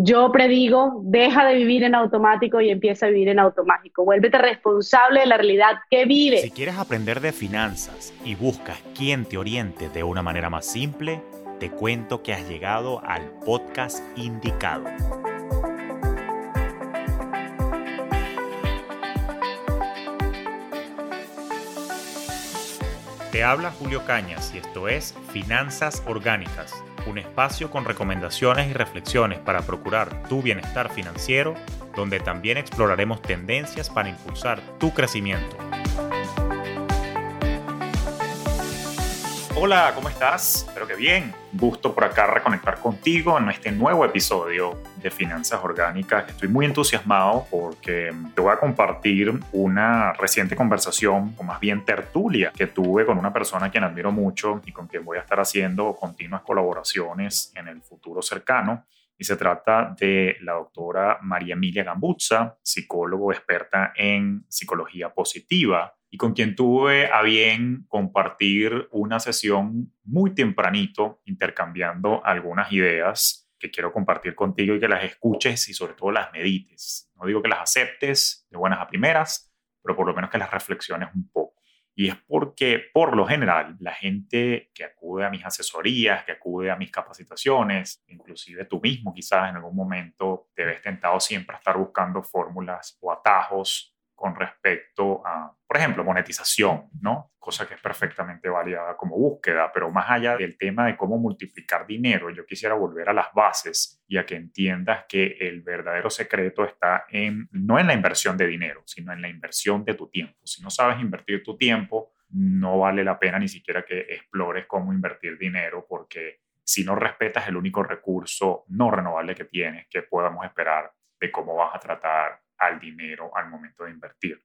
Yo predigo, deja de vivir en automático y empieza a vivir en automático. Vuélvete responsable de la realidad que vive. Si quieres aprender de finanzas y buscas quien te oriente de una manera más simple, te cuento que has llegado al podcast indicado. Te habla Julio Cañas y esto es Finanzas Orgánicas, un espacio con recomendaciones y reflexiones para procurar tu bienestar financiero, donde también exploraremos tendencias para impulsar tu crecimiento. Hola, ¿cómo estás? Espero que bien. Gusto por acá reconectar contigo en este nuevo episodio de Finanzas Orgánicas. Estoy muy entusiasmado porque te voy a compartir una reciente conversación, o más bien tertulia, que tuve con una persona a quien admiro mucho y con quien voy a estar haciendo continuas colaboraciones en el futuro cercano. Y se trata de la doctora María Emilia Gambuzza, psicólogo experta en psicología positiva y con quien tuve a bien compartir una sesión muy tempranito, intercambiando algunas ideas que quiero compartir contigo y que las escuches y sobre todo las medites. No digo que las aceptes de buenas a primeras, pero por lo menos que las reflexiones un poco. Y es porque, por lo general, la gente que acude a mis asesorías, que acude a mis capacitaciones, inclusive tú mismo quizás en algún momento te ves tentado siempre a estar buscando fórmulas o atajos con respecto a, por ejemplo, monetización, ¿no? Cosa que es perfectamente válida como búsqueda, pero más allá del tema de cómo multiplicar dinero, yo quisiera volver a las bases y a que entiendas que el verdadero secreto está en, no en la inversión de dinero, sino en la inversión de tu tiempo. Si no sabes invertir tu tiempo, no vale la pena ni siquiera que explores cómo invertir dinero porque si no respetas el único recurso no renovable que tienes, que podamos esperar de cómo vas a tratar al dinero al momento de invertir.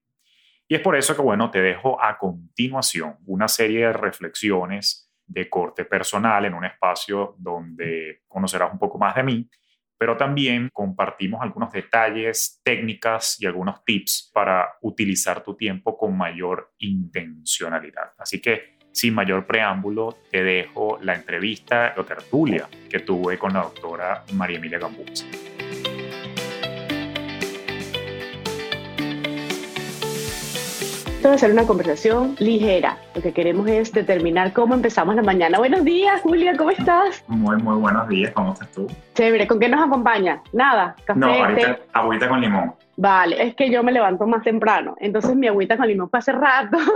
Y es por eso que, bueno, te dejo a continuación una serie de reflexiones de corte personal en un espacio donde conocerás un poco más de mí, pero también compartimos algunos detalles, técnicas y algunos tips para utilizar tu tiempo con mayor intencionalidad. Así que, sin mayor preámbulo, te dejo la entrevista o tertulia que tuve con la doctora María Emilia Gambuzzi. Esto a ser una conversación ligera. Lo que queremos es determinar cómo empezamos la mañana. Buenos días, Julia, ¿cómo estás? Muy, muy buenos días, ¿cómo estás tú? Chévere, ¿con qué nos acompaña? Nada, café. No, ahorita agüita con limón. Vale, es que yo me levanto más temprano, entonces mi agüita con limón fue hace rato.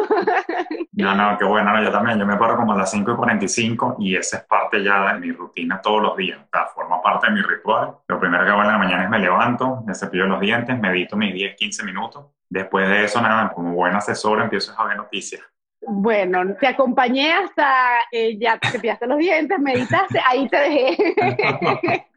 No, no, qué bueno, yo también, yo me paro como a las 5 y 45 y esa es parte ya de mi rutina todos los días, o sea, forma parte de mi ritual. Lo primero que hago en la mañana es me levanto, me cepillo los dientes, medito mis 10, 15 minutos. Después de eso, nada, como buen asesor empiezo a ver noticias. Bueno, te acompañé hasta eh, ya te cepillaste los dientes, meditaste, ahí te dejé.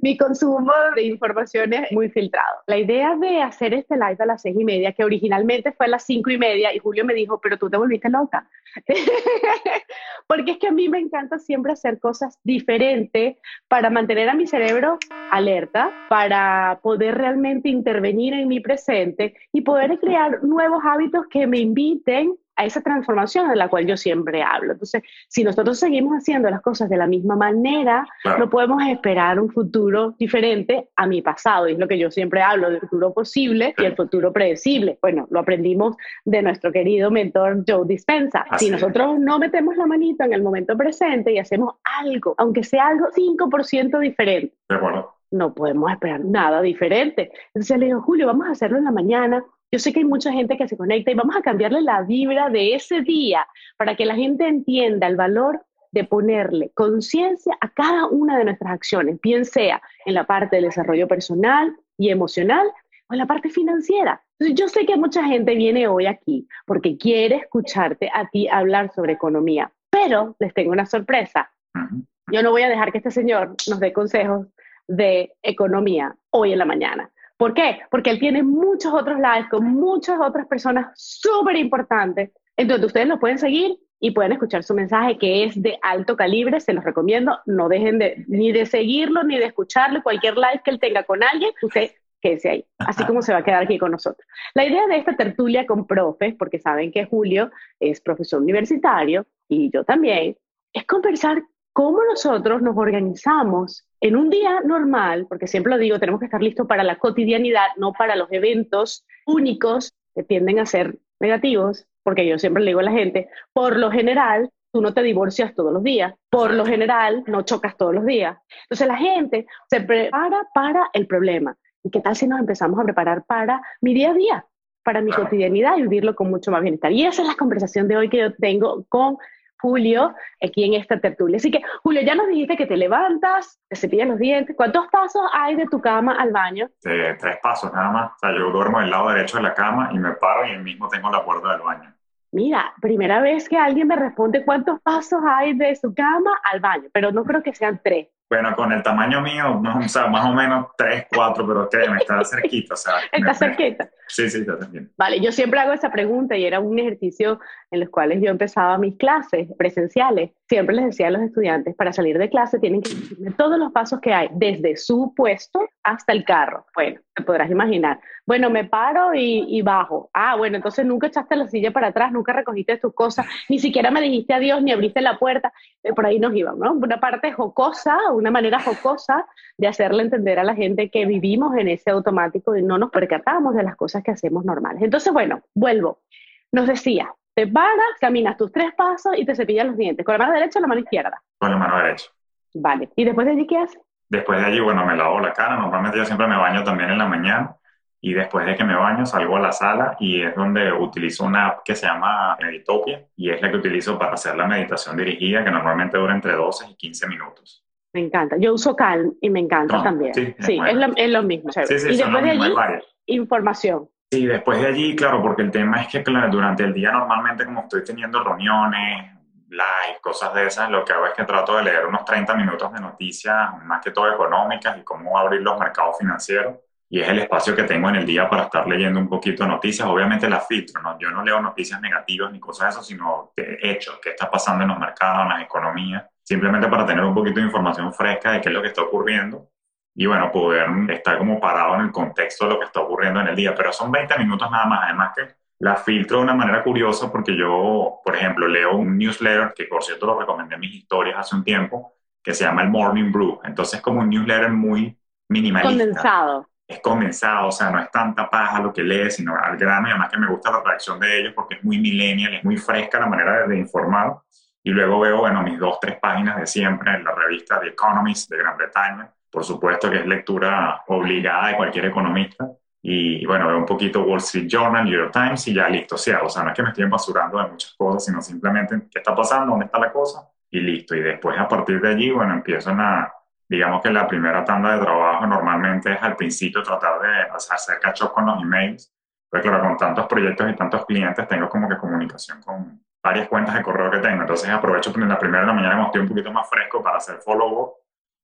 mi consumo de información es muy filtrado. La idea de hacer este live a las seis y media, que originalmente fue a las cinco y media, y Julio me dijo, pero tú te volviste loca. Porque es que a mí me encanta siempre hacer cosas diferentes para mantener a mi cerebro alerta, para poder realmente intervenir en mi presente y poder crear nuevos hábitos que me inviten a esa transformación de la cual yo siempre hablo. Entonces, si nosotros seguimos haciendo las cosas de la misma manera, no podemos esperar un futuro diferente a mi pasado. Y es lo que yo siempre hablo del futuro posible y el futuro predecible. Bueno, lo aprendimos de nuestro querido mentor Joe Dispensa. si nosotros no metemos la manita en el momento presente y hacemos algo, aunque sea algo 5% diferente, no podemos esperar nada diferente. Entonces le digo, Julio, vamos a hacerlo en la mañana yo sé que hay mucha gente que se conecta y vamos a cambiarle la vibra de ese día para que la gente entienda el valor de ponerle conciencia a cada una de nuestras acciones, bien sea en la parte del desarrollo personal y emocional o en la parte financiera. Entonces, yo sé que mucha gente viene hoy aquí porque quiere escucharte a ti hablar sobre economía, pero les tengo una sorpresa. Yo no voy a dejar que este señor nos dé consejos de economía hoy en la mañana. ¿Por qué? Porque él tiene muchos otros lives con muchas otras personas súper importantes. Entonces ustedes lo pueden seguir y pueden escuchar su mensaje que es de alto calibre, se los recomiendo, no dejen de, ni de seguirlo ni de escucharlo, cualquier live que él tenga con alguien, usted quédese ahí, así como se va a quedar aquí con nosotros. La idea de esta tertulia con profes, porque saben que Julio es profesor universitario y yo también, es conversar cómo nosotros nos organizamos en un día normal, porque siempre lo digo, tenemos que estar listos para la cotidianidad, no para los eventos únicos que tienden a ser negativos, porque yo siempre le digo a la gente, por lo general, tú no te divorcias todos los días, por lo general, no chocas todos los días. Entonces la gente se prepara para el problema. ¿Y qué tal si nos empezamos a preparar para mi día a día, para mi cotidianidad y vivirlo con mucho más bienestar? Y esa es la conversación de hoy que yo tengo con Julio aquí en esta tertulia. Así que, Julio, ya nos dijiste que te levantas, te cepillas los dientes. ¿Cuántos pasos hay de tu cama al baño? tres pasos nada más. O sea, yo duermo del lado derecho de la cama y me paro y el mismo tengo la puerta del baño. Mira, primera vez que alguien me responde cuántos pasos hay de su cama al baño, pero no creo que sean tres. Bueno, con el tamaño mío, o sea, más o menos 3, 4, pero que me está cerquita. O sea, está cerquita. Sí, sí, está cerquita. Vale, yo siempre hago esa pregunta y era un ejercicio en los cuales yo empezaba mis clases presenciales. Siempre les decía a los estudiantes, para salir de clase tienen que decirme todos los pasos que hay, desde su puesto hasta el carro. Bueno, te podrás imaginar. Bueno, me paro y, bajo. Ah, bueno, entonces nunca echaste la silla para atrás, nunca recogiste tus cosas, ni siquiera me dijiste adiós, ni abriste la puerta. Eh, por ahí nos íbamos, ¿no? Una parte jocosa, una manera jocosa de hacerle entender a la gente que vivimos en ese automático y no nos percatamos de las cosas que hacemos normales. Entonces, bueno, vuelvo. Nos decía, te paras, caminas tus tres pasos y te cepillas los dientes. ¿Con la mano derecha o la mano izquierda? Con la mano derecha. Vale. ¿Y después de allí qué haces? Después de allí, bueno, me lavo la cara. Normalmente yo siempre me baño también en la mañana. Y después de que me baño, salgo a la sala y es donde utilizo una app que se llama Meditopia y es la que utilizo para hacer la meditación dirigida, que normalmente dura entre 12 y 15 minutos. Me encanta. Yo uso Calm y me encanta también. Sí, es, lo, es, lo, mismo. Sí, sí, y después de allí, información. Sí, después de allí, claro, porque el tema es que durante el día normalmente como estoy teniendo reuniones, live, cosas de esas, lo que hago es que trato de leer unos 30 minutos de noticias, más que todo económicas y cómo abrir los mercados financieros. Y es el espacio que tengo en el día para estar leyendo un poquito de noticias. Obviamente las filtro, ¿no? Yo no leo noticias negativas ni cosas de eso, sino hechos, qué está pasando en los mercados, en las economías simplemente para tener un poquito de información fresca de qué es lo que está ocurriendo y bueno, poder estar como parado en el contexto de lo que está ocurriendo en el día. Pero son 20 minutos nada más, además que la filtro de una manera curiosa porque yo, por ejemplo, leo un newsletter que por cierto lo recomendé en mis historias hace un tiempo, que se llama el Morning Brew. Entonces es como un newsletter muy minimalista. Condensado. Es condensado, o sea, no es tanta paja lo que lees, sino al grano y además que me gusta la reacción de ellos porque es muy millennial, es muy fresca la manera de informar. Y luego veo, bueno, mis dos, tres páginas de siempre en la revista The Economist de Gran Bretaña, por supuesto que es lectura obligada de cualquier economista. Y bueno, veo un poquito Wall Street Journal, New York Times y ya listo. O sea, o sea, no es que me estoy basurando de muchas cosas, sino simplemente qué está pasando, dónde está la cosa y listo. Y después a partir de allí, bueno, empiezo a, digamos que la primera tanda de trabajo normalmente es al principio tratar de hacer cachos con los emails. Pues claro, con tantos proyectos y tantos clientes tengo como que comunicación con, varias cuentas de correo que tengo. Entonces aprovecho en la primera de la mañana cuando estoy un poquito más fresco para hacer follow-up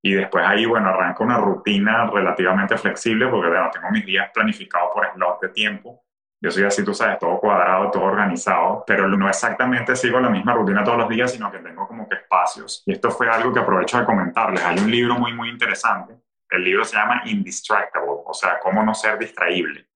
y después ahí, bueno, arranco una rutina relativamente flexible porque, bueno, tengo mis días planificados por slot de tiempo. Yo soy así, tú sabes, todo cuadrado, todo organizado, pero no exactamente sigo la misma rutina todos los días, sino que tengo como que espacios. Y esto fue algo que aprovecho de comentarles. Hay un libro muy, muy interesante. El libro se llama Indistractable, o sea, cómo no ser distraíble.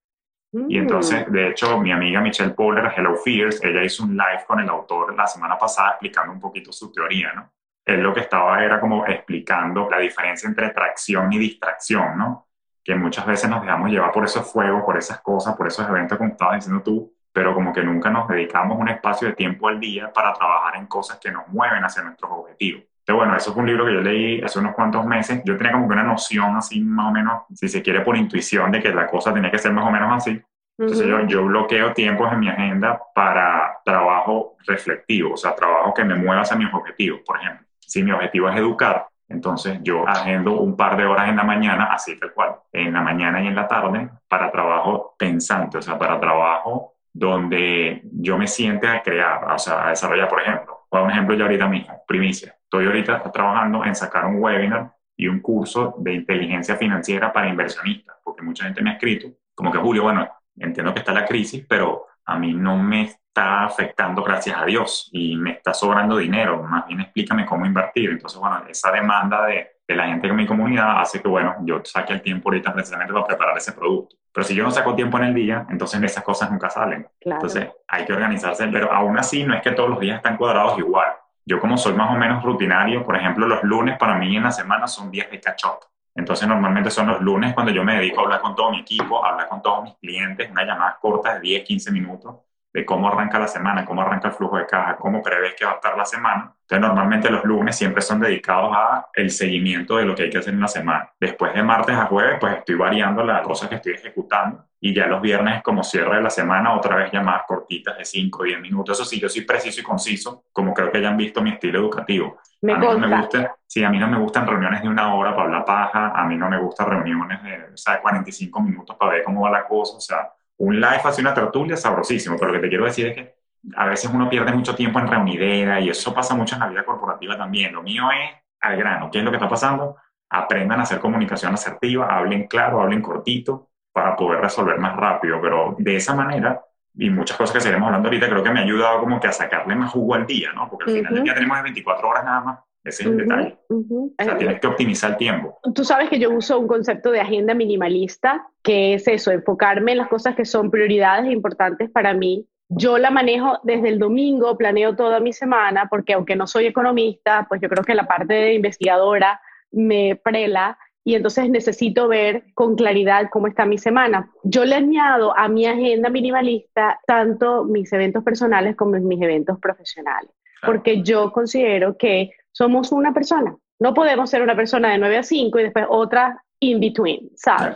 Y entonces, mm. de hecho, mi amiga Michelle Poller, Hello Fears, ella hizo un live con el autor la semana pasada explicando un poquito su teoría, ¿no? Él lo que estaba era como explicando la diferencia entre tracción y distracción, ¿no? Que muchas veces nos dejamos llevar por esos fuegos, por esas cosas, por esos eventos como estabas diciendo tú, pero como que nunca nos dedicamos un espacio de tiempo al día para trabajar en cosas que nos mueven hacia nuestros objetivos. Entonces, bueno, eso fue un libro que yo leí hace unos cuantos meses. Yo tenía como que una noción así más o menos, si se quiere por intuición, de que la cosa tenía que ser más o menos así. Entonces yo, yo, bloqueo tiempos en mi agenda para trabajo reflectivo, o sea, trabajo que me mueva hacia mis objetivos. Por ejemplo, si mi objetivo es educar, entonces yo agendo un par de horas en la mañana, así tal cual, en la mañana y en la tarde, para trabajo pensante, o sea, para trabajo donde yo me siente a crear, o sea, a desarrollar, por ejemplo. Voy un ejemplo yo ahorita mismo, primicia. Estoy ahorita trabajando en sacar un webinar y un curso de inteligencia financiera para inversionistas, porque mucha gente me ha escrito, como que Julio, bueno, entiendo que está la crisis, pero a mí no me está afectando, gracias a Dios, y me está sobrando dinero. Más bien explícame cómo invertir. Entonces, bueno, esa demanda de, de la gente de mi comunidad hace que, bueno, yo saque el tiempo ahorita precisamente para preparar ese producto. Pero si yo no saco tiempo en el día, entonces esas cosas nunca salen. Entonces, hay que organizarse. Pero aún así, no es que todos los días están cuadrados igual. Yo como soy más o menos rutinario, por ejemplo, los lunes para mí en la semana son días de catch up. Entonces normalmente son los lunes cuando yo me dedico a hablar con todo mi equipo, a hablar con todos mis clientes, una llamada corta de 10, 15 minutos de cómo arranca la semana, cómo arranca el flujo de caja, cómo prevés que va a estar la semana. Entonces, normalmente los lunes siempre son dedicados a el seguimiento de lo que hay que hacer en la semana. Después de martes a jueves, pues estoy variando las cosas que estoy ejecutando y ya los viernes como cierre de la semana, otra vez llamadas cortitas de 5 o 10 minutos. Eso sí, yo soy preciso y conciso, como creo que hayan visto mi estilo educativo. Me a mí no me gusta, sí, a mí no me gustan reuniones de una hora para hablar paja, a mí no me gustan reuniones de, o sea, 45 minutos para ver cómo va la cosa, o sea, un live hace una tertulia sabrosísimo, pero lo que te quiero decir es que a veces uno pierde mucho tiempo en reunidera y eso pasa mucho en la vida corporativa también. Lo mío es al grano. ¿Qué es lo que está pasando? Aprendan a hacer comunicación asertiva, hablen claro, hablen cortito para poder resolver más rápido, pero de esa manera y muchas cosas que seguiremos hablando ahorita, creo que me ha ayudado como que a sacarle más jugo al día, ¿no? Porque al final del día tenemos 24 horas nada más. Ese es el detalle. O sea, tienes que optimizar el tiempo. Tú sabes que yo uso un concepto de agenda minimalista, que es eso, enfocarme en las cosas que son prioridades importantes para mí. Yo la manejo desde el domingo, planeo toda mi semana, porque aunque no soy economista, pues yo creo que la parte de investigadora me prela y entonces necesito ver con claridad cómo está mi semana. Yo le añado a mi agenda minimalista tanto mis eventos personales como mis eventos profesionales, porque yo considero que somos una persona. No podemos ser una persona de 9 a 5 y después otra in between, ¿sabes?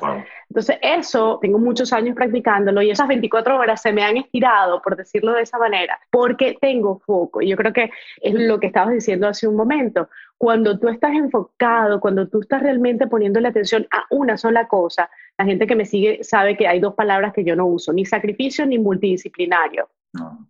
Entonces, eso tengo muchos años practicándolo y esas 24 horas se me han estirado, por decirlo de esa manera, porque tengo foco. Y yo creo que es lo que estabas diciendo hace un momento. Cuando tú estás enfocado, cuando tú estás realmente poniendo la atención a una sola cosa, la gente que me sigue sabe que hay dos palabras que yo no uso, ni sacrificio ni multidisciplinario.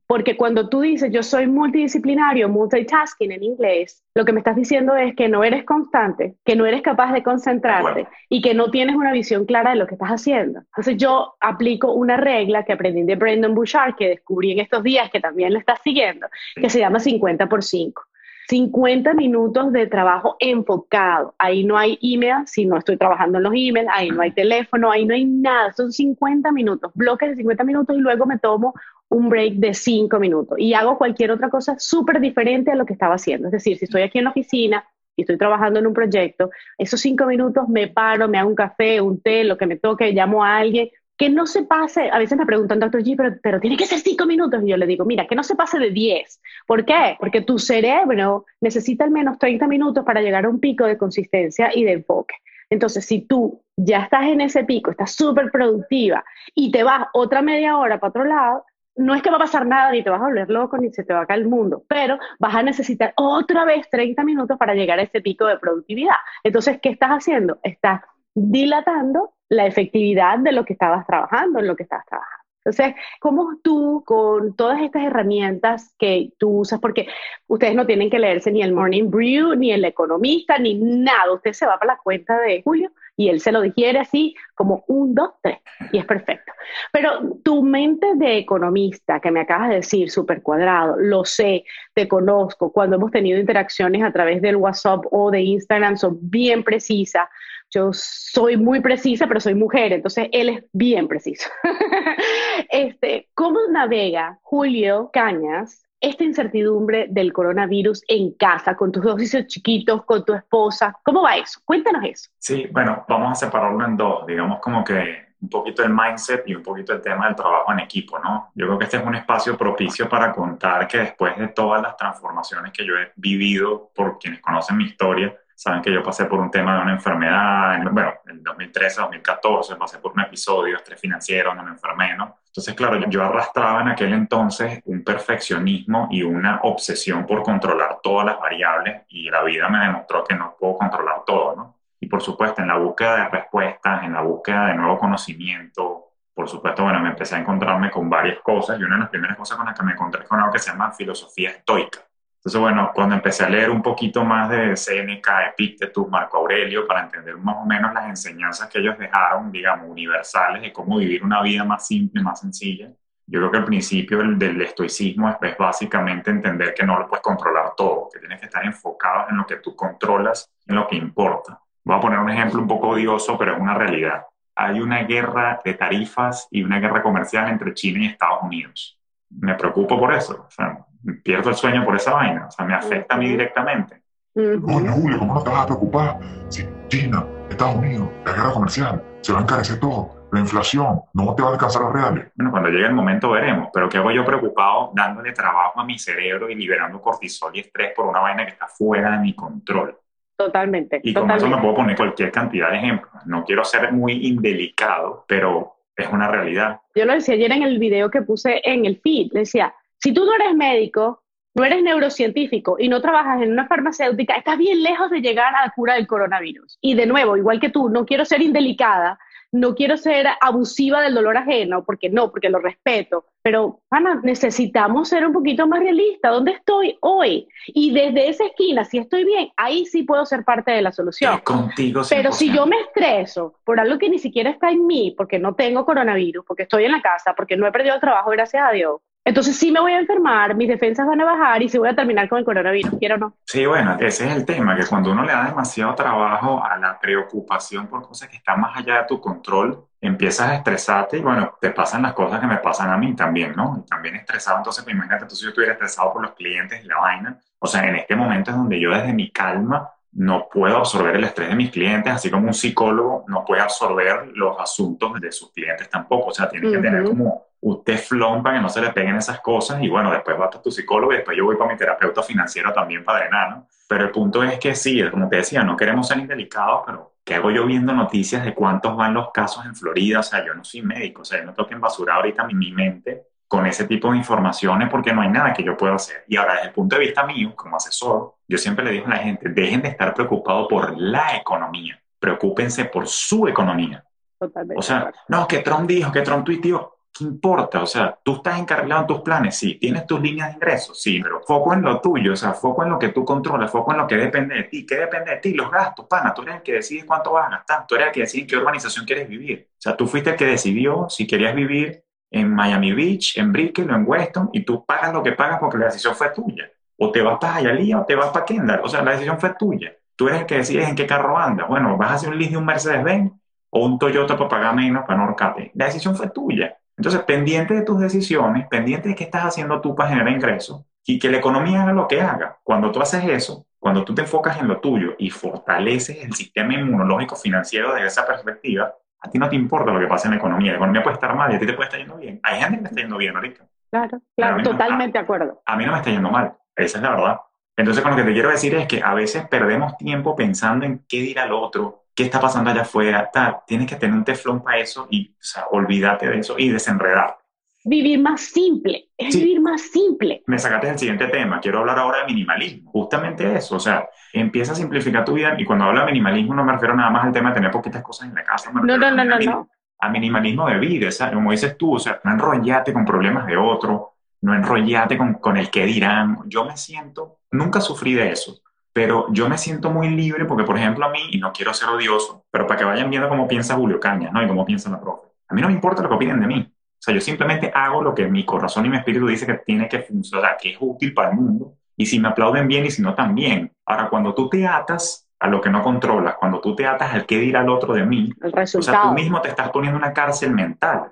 Porque cuando tú dices yo soy multidisciplinario, multitasking en inglés, lo que me estás diciendo es que no eres constante, que no eres capaz de concentrarte y que no tienes una visión clara de lo que estás haciendo. Entonces yo aplico una regla que aprendí de Brendan Bouchard, que descubrí en estos días, que también lo estás siguiendo, que se llama 50 por 5. 50 minutos de trabajo enfocado. Ahí no hay email, si no estoy trabajando en los emails, ahí no hay teléfono, ahí no hay nada. Son 50 minutos, bloques de 50 minutos y luego me tomo un break de 5 minutos y hago cualquier otra cosa súper diferente a lo que estaba haciendo. Es decir, si estoy aquí en la oficina y estoy trabajando en un proyecto, esos 5 minutos me paro, me hago un café, un té, lo que me toque, llamo a alguien, que no se pase, a veces me preguntan, doctor G, pero, tiene que ser cinco minutos. Y yo le digo, mira, que no se pase de 10. ¿Por qué? Porque tu cerebro necesita al menos 30 minutos para llegar a un pico de consistencia y de enfoque. Entonces, si tú ya estás en ese pico, estás súper productiva y te vas otra media hora para otro lado, no es que va a pasar nada, ni te vas a volver loco, ni se te va a caer el mundo, pero vas a necesitar otra vez 30 minutos para llegar a ese pico de productividad. Entonces, ¿qué estás haciendo? Estás dilatando la efectividad de lo que estabas trabajando, en lo que estabas trabajando. Entonces, ¿cómo tú con todas estas herramientas que tú usas? Porque ustedes no tienen que leerse ni el Morning Brew, ni el Economista, ni nada. Usted se va para la cuenta de Julio y él se lo digiere así como un, dos, tres, y es perfecto. Pero tu mente de economista, que me acabas de decir, súper cuadrado, lo sé, te conozco, cuando hemos tenido interacciones a través del WhatsApp o de Instagram, son bien precisas yo soy muy precisa, pero soy mujer, entonces él es bien preciso. este, ¿Cómo navega Julio Cañas esta incertidumbre del coronavirus en casa, con tus dos hijos chiquitos, con tu esposa? ¿Cómo va eso? Cuéntanos eso. Sí, bueno, vamos a separarlo en dos, digamos como que un poquito el mindset y un poquito el tema del trabajo en equipo, ¿no? Yo creo que este es un espacio propicio para contar que después de todas las transformaciones que yo he vivido por quienes conocen mi historia, Saben que yo pasé por un tema de una enfermedad, en, bueno, en 2013, 2014, pasé por un episodio, estrés financiero, donde me enfermé, ¿no? Entonces, claro, yo arrastraba en aquel entonces un perfeccionismo y una obsesión por controlar todas las variables y la vida me demostró que no puedo controlar todo, ¿no? Y por supuesto, en la búsqueda de respuestas, en la búsqueda de nuevo conocimiento, por supuesto, bueno, me empecé a encontrarme con varias cosas y una de las primeras cosas con las que me encontré con algo que se llama filosofía estoica. Entonces, bueno, cuando empecé a leer un poquito más de Seneca, Epictetus, Marco Aurelio, para entender más o menos las enseñanzas que ellos dejaron, digamos, universales de cómo vivir una vida más simple, más sencilla, yo creo que el principio del, estoicismo es, básicamente entender que no lo puedes controlar todo, que tienes que estar enfocado en lo que tú controlas, en lo que importa. Voy a poner un ejemplo un poco odioso, pero es una realidad. Hay una guerra de tarifas y una guerra comercial entre China y Estados Unidos. Me preocupo por eso. O sea, pierdo el sueño por esa vaina, o sea, me afecta a mí directamente. Oye, Julio, ¿cómo no te vas a preocupar? Si China, Estados Unidos, la guerra comercial, se va a encarecer todo la inflación, no te va a alcanzar los reales. Bueno, cuando llegue el momento veremos, pero ¿qué hago yo preocupado dándole trabajo a mi cerebro y liberando cortisol y estrés por una vaina que está fuera de mi control? Totalmente. Y con eso me puedo poner cualquier cantidad de ejemplos. No quiero ser muy indelicado, pero es una realidad. Yo lo decía ayer en el video que puse en el feed, decía, si tú no eres médico, no eres neurocientífico y no trabajas en una farmacéutica, estás bien lejos de llegar a la cura del coronavirus. Y de nuevo, igual que tú, no quiero ser indelicada, no quiero ser abusiva del dolor ajeno, porque no, porque lo respeto, pero, Ana, necesitamos ser un poquito más realistas. ¿Dónde estoy hoy? Y desde esa esquina, si estoy bien, ahí sí puedo ser parte de la solución. contigo Pero si yo me estreso por algo que ni siquiera está en mí, porque no tengo coronavirus, porque estoy en la casa, porque no he perdido el trabajo, gracias a Dios, entonces sí me voy a enfermar, mis defensas van a bajar y se voy a terminar con el coronavirus, quiero o no. Sí, bueno, ese es el tema, que cuando uno le da demasiado trabajo a la preocupación por cosas que están más allá de tu control, empiezas a estresarte y bueno, te pasan las cosas que me pasan a mí también, ¿no? Y también estresado, entonces pues, imagínate, entonces yo estuviera estresado por los clientes y la vaina. O sea, en este momento es donde yo desde mi calma no puedo absorber el estrés de mis clientes, así como un psicólogo no puede absorber los asuntos de sus clientes tampoco. O sea, tiene que tener como usted flon para que no se le peguen esas cosas y bueno, después va a tu psicólogo y después yo voy para mi terapeuta financiero también para drenar, ¿no? Pero el punto es que sí, como te decía, no queremos ser indelicados, pero ¿qué hago yo viendo noticias de cuántos van los casos en Florida? O sea, yo no soy médico, o sea, yo no tengo que embasurar ahorita mi, mi mente con ese tipo de informaciones porque no hay nada que yo pueda hacer. Y ahora, desde el punto de vista mío, como asesor, yo siempre le digo a la gente, dejen de estar preocupados por la economía, preocúpense por su economía. Totalmente. O sea, no, que Trump dijo, que Trump tuiteó, ¿qué importa? O sea, tú estás encarrilado en tus planes, sí, tienes tus líneas de ingresos, sí, pero foco en lo tuyo, o sea, foco en lo que tú controlas, foco en lo que depende de ti. ¿Qué depende de ti? Los gastos, pana, tú eres el que decide cuánto vas a gastar, tú eres el que decide en qué urbanización quieres vivir. O sea, tú fuiste el que decidió si querías vivir en Miami Beach, en Brickell o en Weston, y tú pagas lo que pagas porque la decisión fue tuya. O te vas para Hialeah o te vas para Kendall, o sea, la decisión fue tuya. Tú eres el que decides en qué carro andas. Bueno, vas a hacer un lease de un Mercedes-Benz o un Toyota para pagar menos para no ahorcarte. La decisión fue tuya. Entonces, pendiente de tus decisiones, pendiente de qué estás haciendo tú para generar ingresos y que la economía haga lo que haga. Cuando tú haces eso, cuando tú te enfocas en lo tuyo y fortaleces el sistema inmunológico financiero desde esa perspectiva, a ti no te importa lo que pasa en la economía. La economía puede estar mal y a ti te puede estar yendo bien. Hay gente que me está yendo bien ahorita. Claro, claro, totalmente de acuerdo. A mí no me está yendo mal. Esa es la verdad. Entonces, con lo que te quiero decir es que a veces perdemos tiempo pensando en qué dirá el otro, qué está pasando allá afuera, tal. Tienes que tener un teflón para eso y, o sea, olvídate de eso y desenredar. Vivir más simple, es vivir más simple. Me sacaste el siguiente tema. Quiero hablar ahora de minimalismo. Justamente eso, o sea, empieza a simplificar tu vida y cuando hablo de minimalismo no me refiero nada más al tema de tener poquitas cosas en la casa. No, no, no, no, no. A minimalismo de vida, ¿sabes? como dices tú, o sea, no enrollate con problemas de otro, no enrollate con, con el que dirán. Yo me siento, nunca sufrí de eso, pero yo me siento muy libre porque, por ejemplo, a mí, y no quiero ser odioso, pero para que vayan viendo cómo piensa Julio Cañas, ¿no? Y cómo piensa la profe. A mí no me importa lo que opinen de mí. O sea, yo simplemente hago lo que mi corazón y mi espíritu dice que tiene que funcionar, que es útil para el mundo. Y si me aplauden bien y si no también. Ahora, cuando tú te atas a lo que no controlas, cuando tú te atas al qué dirá el otro de mí, el resultado. o sea, tú mismo te estás poniendo una cárcel mental.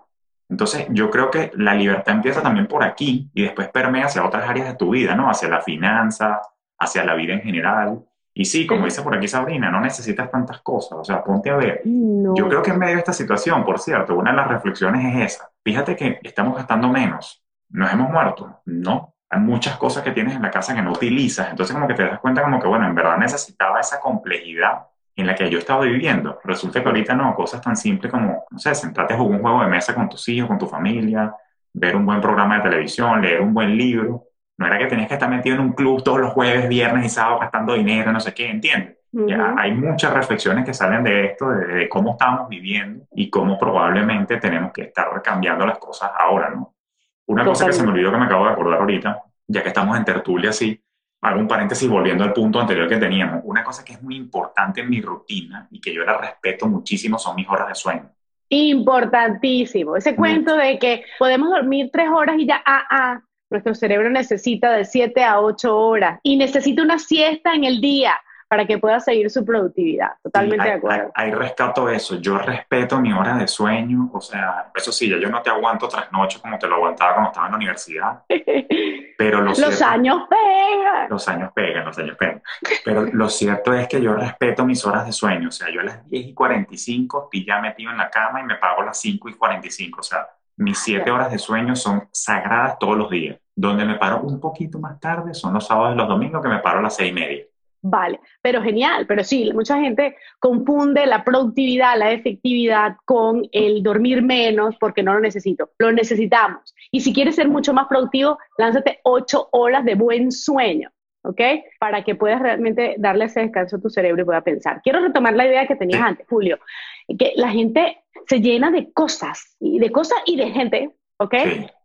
Entonces, yo creo que la libertad empieza también por aquí y después permea hacia otras áreas de tu vida, ¿no? Hacia la finanza, hacia la vida en general. Y sí, como dice por aquí Sabrina, no necesitas tantas cosas, o sea, ponte a ver. Yo creo que en medio de esta situación, por cierto, una de las reflexiones es esa. Fíjate que estamos gastando menos. ¿Nos hemos muerto? No. Hay muchas cosas que tienes en la casa que no utilizas. Entonces como que te das cuenta como que, bueno, en verdad necesitaba esa complejidad en la que yo estaba viviendo. Resulta que ahorita no, cosas tan simples como, no sé, sentarte a jugar un juego de mesa con tus hijos, con tu familia, ver un buen programa de televisión, leer un buen libro. No era que tenías que estar metido en un club todos los jueves, viernes y sábados gastando dinero, no sé qué, ¿entiendes? hay muchas reflexiones que salen de esto, de, cómo estamos viviendo y cómo probablemente tenemos que estar cambiando las cosas ahora, ¿no? Una cosa que se me olvidó que me acabo de acordar ahorita, ya que estamos en tertulia así, hago un paréntesis volviendo al punto anterior que teníamos. Una cosa que es muy importante en mi rutina y que yo la respeto muchísimo son mis horas de sueño. Importantísimo. Ese cuento de que podemos dormir tres horas y ya, ah, ah, nuestro cerebro necesita de siete a ocho horas y necesita una siesta en el día para que pueda seguir su productividad. Totalmente de acuerdo. Ahí rescato eso. Yo respeto mi hora de sueño. O sea, eso sí, yo no te aguanto tras noche como te lo aguantaba cuando estaba en la universidad. Pero los años pegan. Los años pegan, los años pegan. Pero lo cierto es que yo respeto mis horas de sueño. O sea, yo a las 10 y 45 estoy ya metido en la cama y me pago a las 5 y 45. O sea, mis 7 horas de sueño son sagradas todos los días. Donde me paro un poquito más tarde son los sábados y los domingos que me paro a las 6 y media. Vale, pero genial, pero sí, mucha gente confunde la productividad, la efectividad con el dormir menos porque no lo necesito. Lo necesitamos. Y si quieres ser mucho más productivo, lánzate ocho horas de buen sueño. ¿ok? Para que puedas realmente darle ese descanso a tu cerebro y pueda pensar. Quiero retomar la idea que tenías antes, Julio, que la gente se llena de cosas, y de cosas y de gente, ¿ok?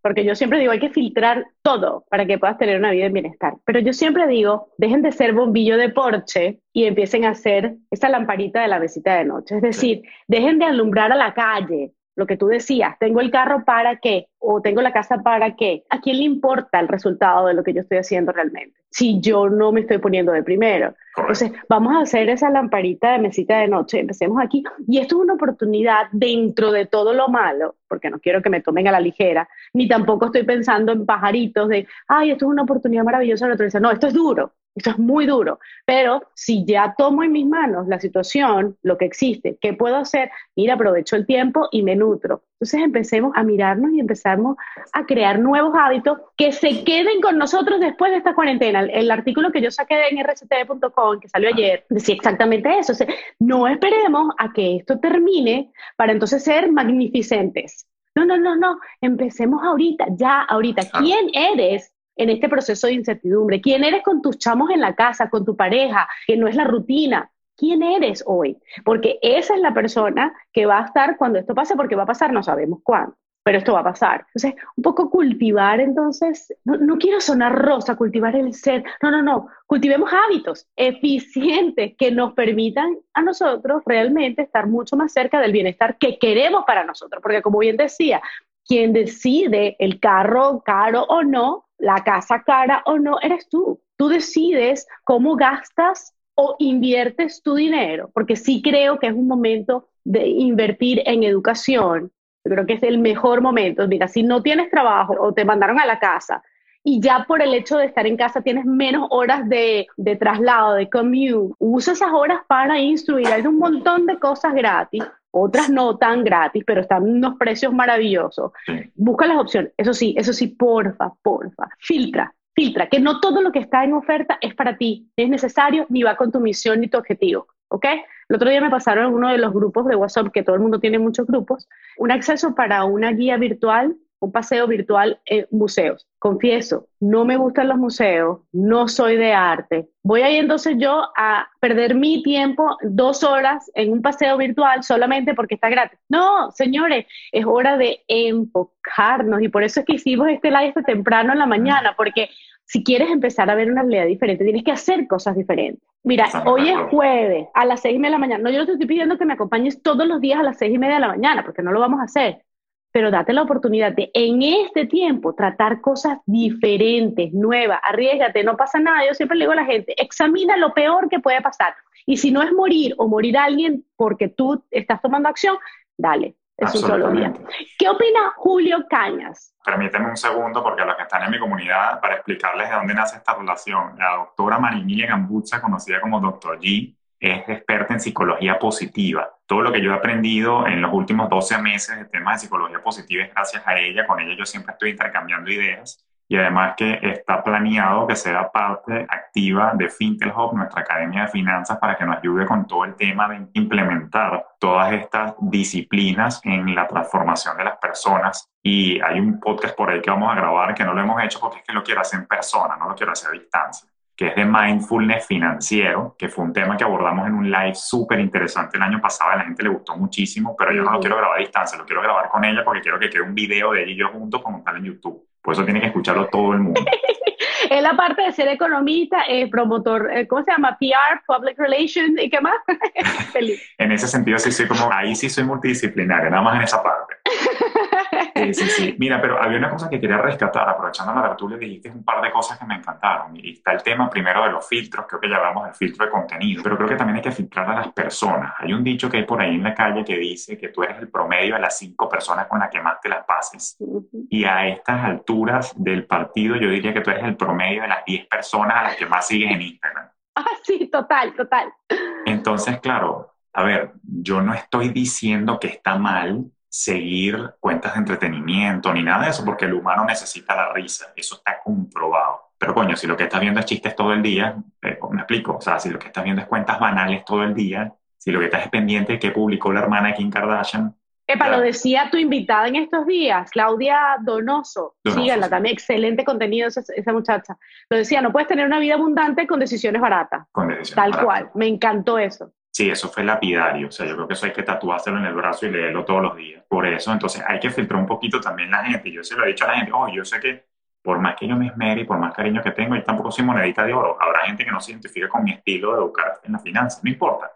Porque yo siempre digo, hay que filtrar todo para que puedas tener una vida en bienestar. Pero yo siempre digo, dejen de ser bombillo de porche y empiecen a hacer esa lamparita de la mesita de noche. Es decir, dejen de alumbrar a la calle, lo que tú decías, tengo el carro para qué o tengo la casa para qué. ¿A quién le importa el resultado de lo que yo estoy haciendo realmente? Si yo no me estoy poniendo de primero. Entonces, vamos a hacer esa lamparita de mesita de noche. Empecemos aquí. Y esto es una oportunidad dentro de todo lo malo, porque no quiero que me tomen a la ligera, ni tampoco estoy pensando en pajaritos de, ay, esto es una oportunidad maravillosa de No, esto es duro. Esto es muy duro, pero si ya tomo en mis manos la situación, lo que existe, ¿qué puedo hacer? Mira, aprovecho el tiempo y me nutro. Entonces empecemos a mirarnos y empezamos a crear nuevos hábitos que se queden con nosotros después de esta cuarentena. El, artículo que yo saqué en rct.com, que salió ayer, decía exactamente eso. no esperemos a que esto termine para entonces ser magnificentes. No, no, no, no. Empecemos ahorita, ya, ahorita. ¿Quién eres en este proceso de incertidumbre? ¿Quién eres con tus chamos en la casa, con tu pareja, que no es la rutina? ¿Quién eres hoy? Porque esa es la persona que va a estar cuando esto pase, porque va a pasar, no sabemos cuándo, pero esto va a pasar. Entonces, un poco cultivar entonces, no, quiero sonar rosa, cultivar el ser, no, no, no, cultivemos hábitos eficientes que nos permitan a nosotros realmente estar mucho más cerca del bienestar que queremos para nosotros, porque como bien decía, quien decide el carro caro o no, la casa cara o no, eres tú. Tú decides cómo gastas o inviertes tu dinero, porque sí creo que es un momento de invertir en educación. Yo creo que es el mejor momento. Mira, si no tienes trabajo o te mandaron a la casa y ya por el hecho de estar en casa tienes menos horas de, de traslado, de commute, usa esas horas para instruir. Hay un montón de cosas gratis otras no tan gratis, pero están unos precios maravillosos. Busca las opciones. Eso sí, eso sí, porfa, porfa. Filtra, filtra, que no todo lo que está en oferta es para ti, es necesario, ni va con tu misión ni tu objetivo. ¿Ok? El otro día me pasaron en uno de los grupos de WhatsApp, que todo el mundo tiene muchos grupos, un acceso para una guía virtual un paseo virtual en museos. Confieso, no me gustan los museos, no soy de arte. Voy ahí entonces yo a perder mi tiempo dos horas en un paseo virtual solamente porque está gratis. No, señores, es hora de enfocarnos y por eso es que hicimos este live este temprano en la mañana, porque si quieres empezar a ver una realidad diferente, tienes que hacer cosas diferentes. Mira, hoy es jueves a las seis y media de la mañana. No, yo no te estoy pidiendo que me acompañes todos los días a las seis y media de la mañana, porque no lo vamos a hacer pero date la oportunidad de en este tiempo tratar cosas diferentes, nuevas, arriesgate, no pasa nada. Yo siempre le digo a la gente, examina lo peor que puede pasar. Y si no es morir o morir alguien porque tú estás tomando acción, dale, es un solo día. ¿Qué opina Julio Cañas? Permíteme un segundo, porque a los que están en mi comunidad, para explicarles de dónde nace esta relación. La doctora Marinilla Gambucha, conocida como Doctor G, es experta en psicología positiva. Todo lo que yo he aprendido en los últimos 12 meses de temas de psicología positiva es gracias a ella. Con ella yo siempre estoy intercambiando ideas y además que está planeado que sea parte activa de Fintel Hub, nuestra academia de finanzas, para que nos ayude con todo el tema de implementar todas estas disciplinas en la transformación de las personas. Y hay un podcast por ahí que vamos a grabar que no lo hemos hecho porque es que lo quiero hacer en persona, no lo quiero hacer a distancia que es de mindfulness financiero, que fue un tema que abordamos en un live súper interesante el año pasado, a la gente le gustó muchísimo, pero yo no lo quiero grabar a distancia, lo quiero grabar con ella porque quiero que quede un video de ella y yo juntos como tal en YouTube. Por eso tiene que escucharlo todo el mundo. Él, aparte de ser economista, es promotor, eh, ¿cómo se llama? PR, Public Relations, ¿y qué más? en ese sentido, sí soy como, ahí sí soy multidisciplinario, nada más en esa parte. Sí, sí, sí. Mira, pero había una cosa que quería rescatar, aprovechando la tertulia, dijiste un par de cosas que me encantaron. Y está el tema primero de los filtros, creo que ya hablamos del filtro de contenido, pero creo que también hay que filtrar a las personas. Hay un dicho que hay por ahí en la calle que dice que tú eres el promedio de las cinco personas con las que más te las pases. Y a estas alturas del partido, yo diría que tú eres el promedio de las diez personas a las que más sigues en Instagram. Ah, sí, total, total. Entonces, claro, a ver, yo no estoy diciendo que está mal seguir cuentas de entretenimiento ni nada de eso, porque el humano necesita la risa, eso está comprobado. Pero coño, si lo que estás viendo es chistes todo el día, eh, me explico, o sea, si lo que estás viendo es cuentas banales todo el día, si lo que estás es pendiente de que publicó la hermana de Kim Kardashian. Epa, lo decía tu invitada en estos días, Claudia Donoso. Donoso, Síganla sí. también, excelente contenido esa, esa muchacha. Lo decía, no puedes tener una vida abundante con decisiones baratas. Con decisiones Tal baratas. cual, me encantó eso. Sí, eso fue lapidario. O sea, yo creo que eso hay que tatuárselo en el brazo y leerlo todos los días. Por eso, entonces, hay que filtrar un poquito también la gente. Yo se lo he dicho a la gente, oh, yo sé que por más que yo me esmere y por más cariño que tengo, yo tampoco soy monedita de oro. Habrá gente que no se identifica con mi estilo de educar en la finanza. No importa.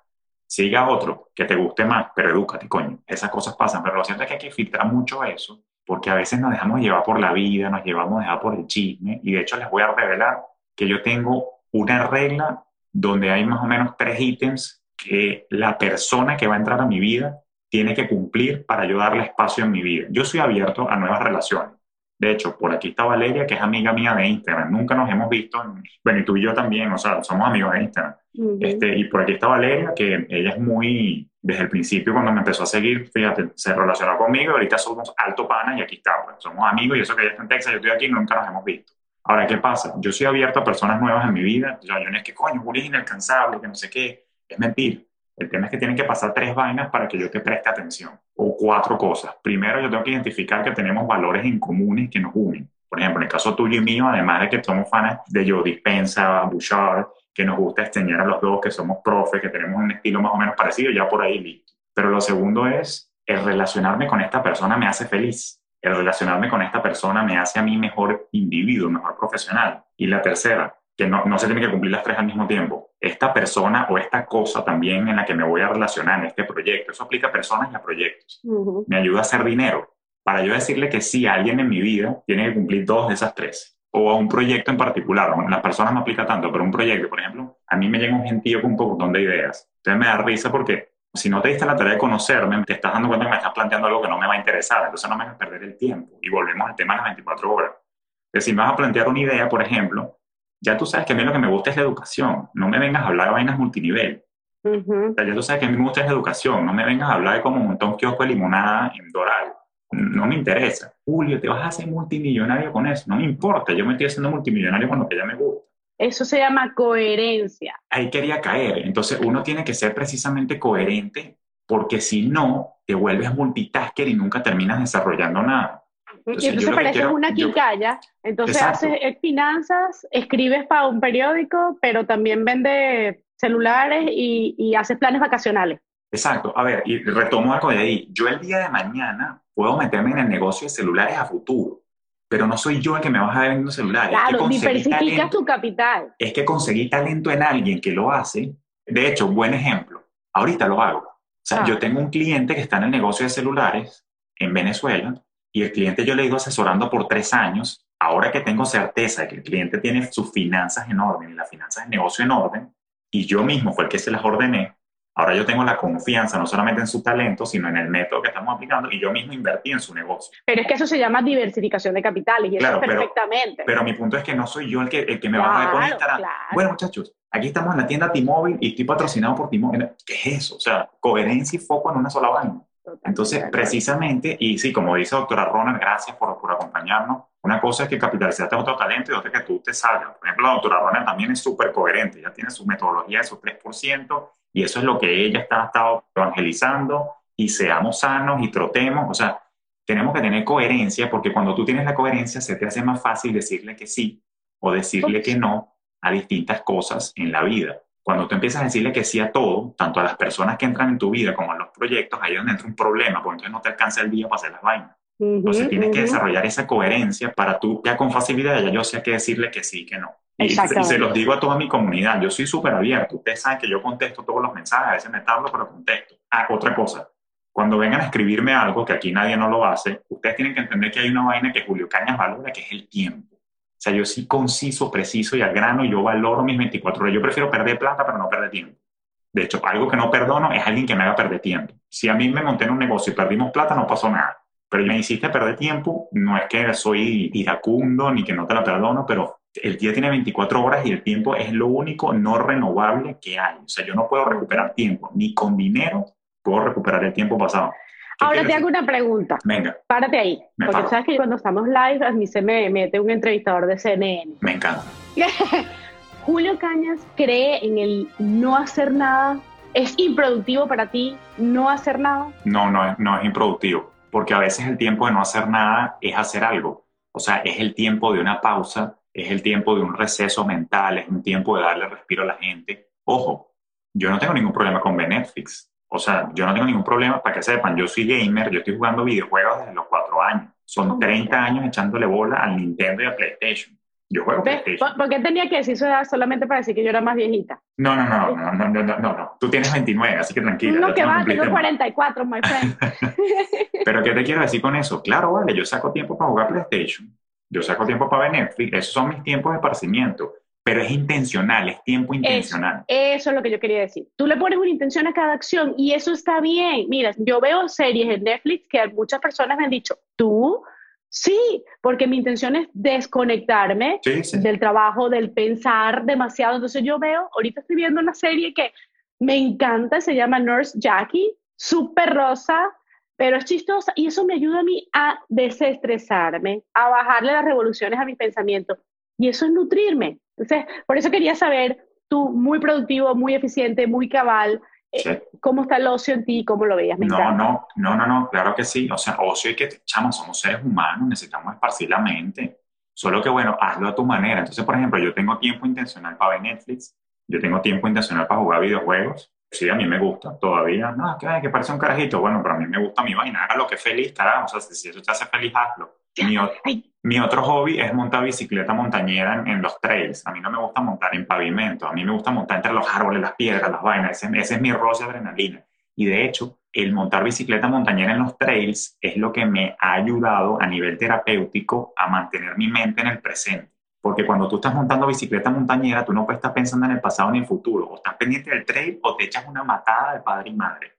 Siga otro que te guste más, pero edúcate, coño. Esas cosas pasan. Pero lo cierto es que hay que filtrar mucho eso, porque a veces nos dejamos llevar por la vida, nos llevamos dejar por el chisme. Y de hecho, les voy a revelar que yo tengo una regla donde hay más o menos tres ítems que la persona que va a entrar a mi vida tiene que cumplir para yo darle espacio en mi vida. Yo soy abierto a nuevas relaciones. De hecho, por aquí está Valeria, que es amiga mía de Instagram. Nunca nos hemos visto. Bueno, y tú y yo también, o sea, somos amigos de Instagram. Ujú. Este, y por aquí está Valeria, que ella es muy, desde el principio cuando me empezó a seguir, fíjate, se relacionó conmigo, ahorita somos alto pana y aquí está, pues, somos amigos y eso que ella está en Texas, yo estoy aquí, nunca nos hemos visto. Ahora, ¿qué pasa? Yo soy abierto a personas nuevas en mi vida, o sea, yo no es que, coño, Juli es inalcanzable, que no sé qué, es mentira. El tema es que tienen que pasar tres vainas para que yo te preste atención, o cuatro cosas. Primero, yo tengo que identificar que tenemos valores en comunes que nos unen. Por ejemplo, en el caso tuyo y mío, además de que somos fans de Joe Dispensa, Bouchard, que nos gusta enseñar a los dos, que somos profes, que tenemos un estilo más o menos parecido, ya por ahí listo. Pero lo segundo es, el relacionarme con esta persona me hace feliz. El relacionarme con esta persona me hace a mí mejor individuo, mejor profesional. Y la tercera, que no, no se tiene que cumplir las tres al mismo tiempo. Esta persona o esta cosa también en la que me voy a relacionar en este proyecto, eso aplica a personas y a proyectos, me ayuda a hacer dinero. Para yo decirle que sí a alguien en mi vida, tiene que cumplir dos de esas tres. O a un proyecto en particular. Bueno, las personas no aplica tanto, pero un proyecto, por ejemplo, a mí me llega un gentío con un montón de ideas. Entonces me da risa porque si no te diste la tarea de conocerme, te estás dando cuenta que me estás planteando algo que no me va a interesar. Entonces no me vas a perder el tiempo. Y volvemos al tema de las 24 horas. Que si me vas a plantear una idea, por ejemplo, ya tú sabes que a mí lo que me gusta es la educación. No me vengas a hablar de vainas multinivel. Ujú. O sea, ya tú sabes que a mí me gusta es la educación. No me vengas a hablar de cómo montar un kiosco de limonada en Doral. No me interesa. Julio, te vas a hacer multimillonario con eso. No me importa. Yo me estoy haciendo multimillonario con lo que ya me gusta. Eso se llama coherencia. Ahí quería caer. Entonces uno tiene que ser precisamente coherente porque si no, te vuelves multitasker y nunca terminas desarrollando nada. Entonces, y yo entonces que pareces quiero- una yo- quicaya. Entonces Exacto. haces eh, finanzas, escribes para un periódico, pero también vende celulares y, y haces planes vacacionales. Exacto. A ver, y retomo algo de ahí. Yo el día de mañana puedo meterme en el negocio de celulares a futuro, pero no soy yo el que me va a vendiendo celulares. Es que Claro, diversificas talento- tu capital. es que conseguí talento en alguien que lo hace. De hecho, buen ejemplo, ahorita lo hago. O sea, Ah. yo tengo un cliente que está en el negocio de celulares en Venezuela y el cliente yo le he ido asesorando por tres años. Ahora que tengo certeza de que el cliente tiene sus finanzas en orden y las finanzas del negocio en orden, y yo mismo fue el que se las ordené, ahora yo tengo la confianza no solamente en su talento, sino en el método que estamos aplicando y yo mismo invertí en su negocio. Pero es que eso se llama diversificación de capitales y Claro, eso pero- perfectamente. Pero mi punto es que no soy yo el que, el que me va a ver con Claro, Instagram. claro. Bueno, muchachos, aquí estamos en la tienda T-Mobile y estoy patrocinado por T-Mobile. ¿Qué es eso? O sea, coherencia y foco en una sola vaina. Totalmente Entonces, precisamente, y sí, como dice doctora Ronald, gracias por, por acompañarnos. Una cosa es que capitalizaste otro talento y otra es que tú te salgas. Por ejemplo, la doctora Ronald también es súper coherente. Ella tiene su metodología de su 3% y eso es lo que ella está, ha estado evangelizando y seamos sanos y trotemos. O sea, tenemos que tener coherencia porque cuando tú tienes la coherencia se te hace más fácil decirle que sí o decirle que no a distintas cosas en la vida. Cuando tú empiezas a decirle que sí a todo, tanto a las personas que entran en tu vida como a los proyectos, ahí es donde entra un problema, porque entonces no te alcanza el día para hacer las vainas. Entonces tienes que ujú. desarrollar esa coherencia para tú ya con facilidad ya yo sé que decirle que sí y que no. Y se, se los digo a toda mi comunidad, yo soy súper abierto. Ustedes saben que yo contesto todos los mensajes, a veces me tardo, pero contesto. Ah, otra cosa, cuando vengan a escribirme algo, que aquí nadie no lo hace, ustedes tienen que entender que hay una vaina que Julio Cañas valora, que es el tiempo. O sea, yo sí conciso, preciso y al grano, yo valoro mis 24 horas. Yo prefiero perder plata, pero no perder tiempo. De hecho, algo que no perdono es alguien que me haga perder tiempo. Si a mí me monté en un negocio y perdimos plata, no pasó nada. Pero me hiciste perder tiempo, no es que soy iracundo ni que no te la perdono, pero el día tiene 24 horas y el tiempo es lo único no renovable que hay. O sea, yo no puedo recuperar tiempo, ni con dinero puedo recuperar el tiempo pasado. Ahora te hago una pregunta. Venga. Párate ahí. porque sabes que cuando estamos live, a mí se me mete un entrevistador de CNN. Me encanta. Julio Cañas cree en el no hacer nada. ¿Es improductivo para ti no hacer nada? No, no es, no es improductivo. Porque a veces el tiempo de no hacer nada es hacer algo. O sea, es el tiempo de una pausa, es el tiempo de un receso mental, es un tiempo de darle respiro a la gente. Ojo, yo no tengo ningún problema con Netflix. O sea, yo no tengo ningún problema, para que sepan, yo soy gamer, yo estoy jugando videojuegos desde los cuatro años. Son 30 años echándole bola al Nintendo y a PlayStation. Yo juego PlayStation. ¿Por qué tenía que decir su edad solamente para decir que yo era más viejita? No, no, no, no, no, no, no, no, Tú tienes 29, así que tranquila. No, que va, tengo 44, my friend. Pero ¿qué te quiero decir con eso? Claro, vale, yo saco tiempo para jugar PlayStation, yo saco tiempo para ver Netflix, esos son mis tiempos de esparcimiento pero es intencional, es tiempo intencional. Eso, es lo que yo quería decir. Tú le pones una intención a cada acción y eso está bien. Mira, yo veo series en Netflix que muchas personas me han dicho, tú, sí, porque mi intención es desconectarme del trabajo, del pensar demasiado. Entonces yo veo, ahorita estoy viendo una serie que me encanta, se llama Nurse Jackie, súper rosa, pero es chistosa y eso me ayuda a mí a desestresarme, a bajarle las revoluciones a mi pensamiento. Y eso es nutrirme. Entonces, por eso quería saber, tú muy productivo, muy eficiente, muy cabal, eh, ¿cómo está el ocio en ti? ¿Cómo lo veías? no, no, no, no, no, claro que sí. O sea, ocio y que, chamo, somos seres humanos, necesitamos esparcir la mente. Solo que, bueno, hazlo a tu manera. Entonces, por ejemplo, yo tengo tiempo intencional para ver Netflix, yo tengo tiempo intencional para jugar videojuegos. Sí, a mí me gusta todavía. No, que, que parece un carajito. Bueno, pero a mí me gusta mi vaina. Haga lo que feliz, carajo. O sea, si eso te hace feliz, hazlo. Mi, otro hobby es montar bicicleta montañera en, los trails. A mí no me gusta montar en pavimento, a mí me gusta montar entre los árboles, las piedras, las vainas. Ese, es mi roce de adrenalina. Y de hecho, el montar bicicleta montañera en los trails es lo que me ha ayudado a nivel terapéutico a mantener mi mente en el presente. Porque cuando tú estás montando bicicleta montañera, tú no puedes estar pensando en el pasado ni en el futuro. O estás pendiente del trail o te echas una matada de padre y madre.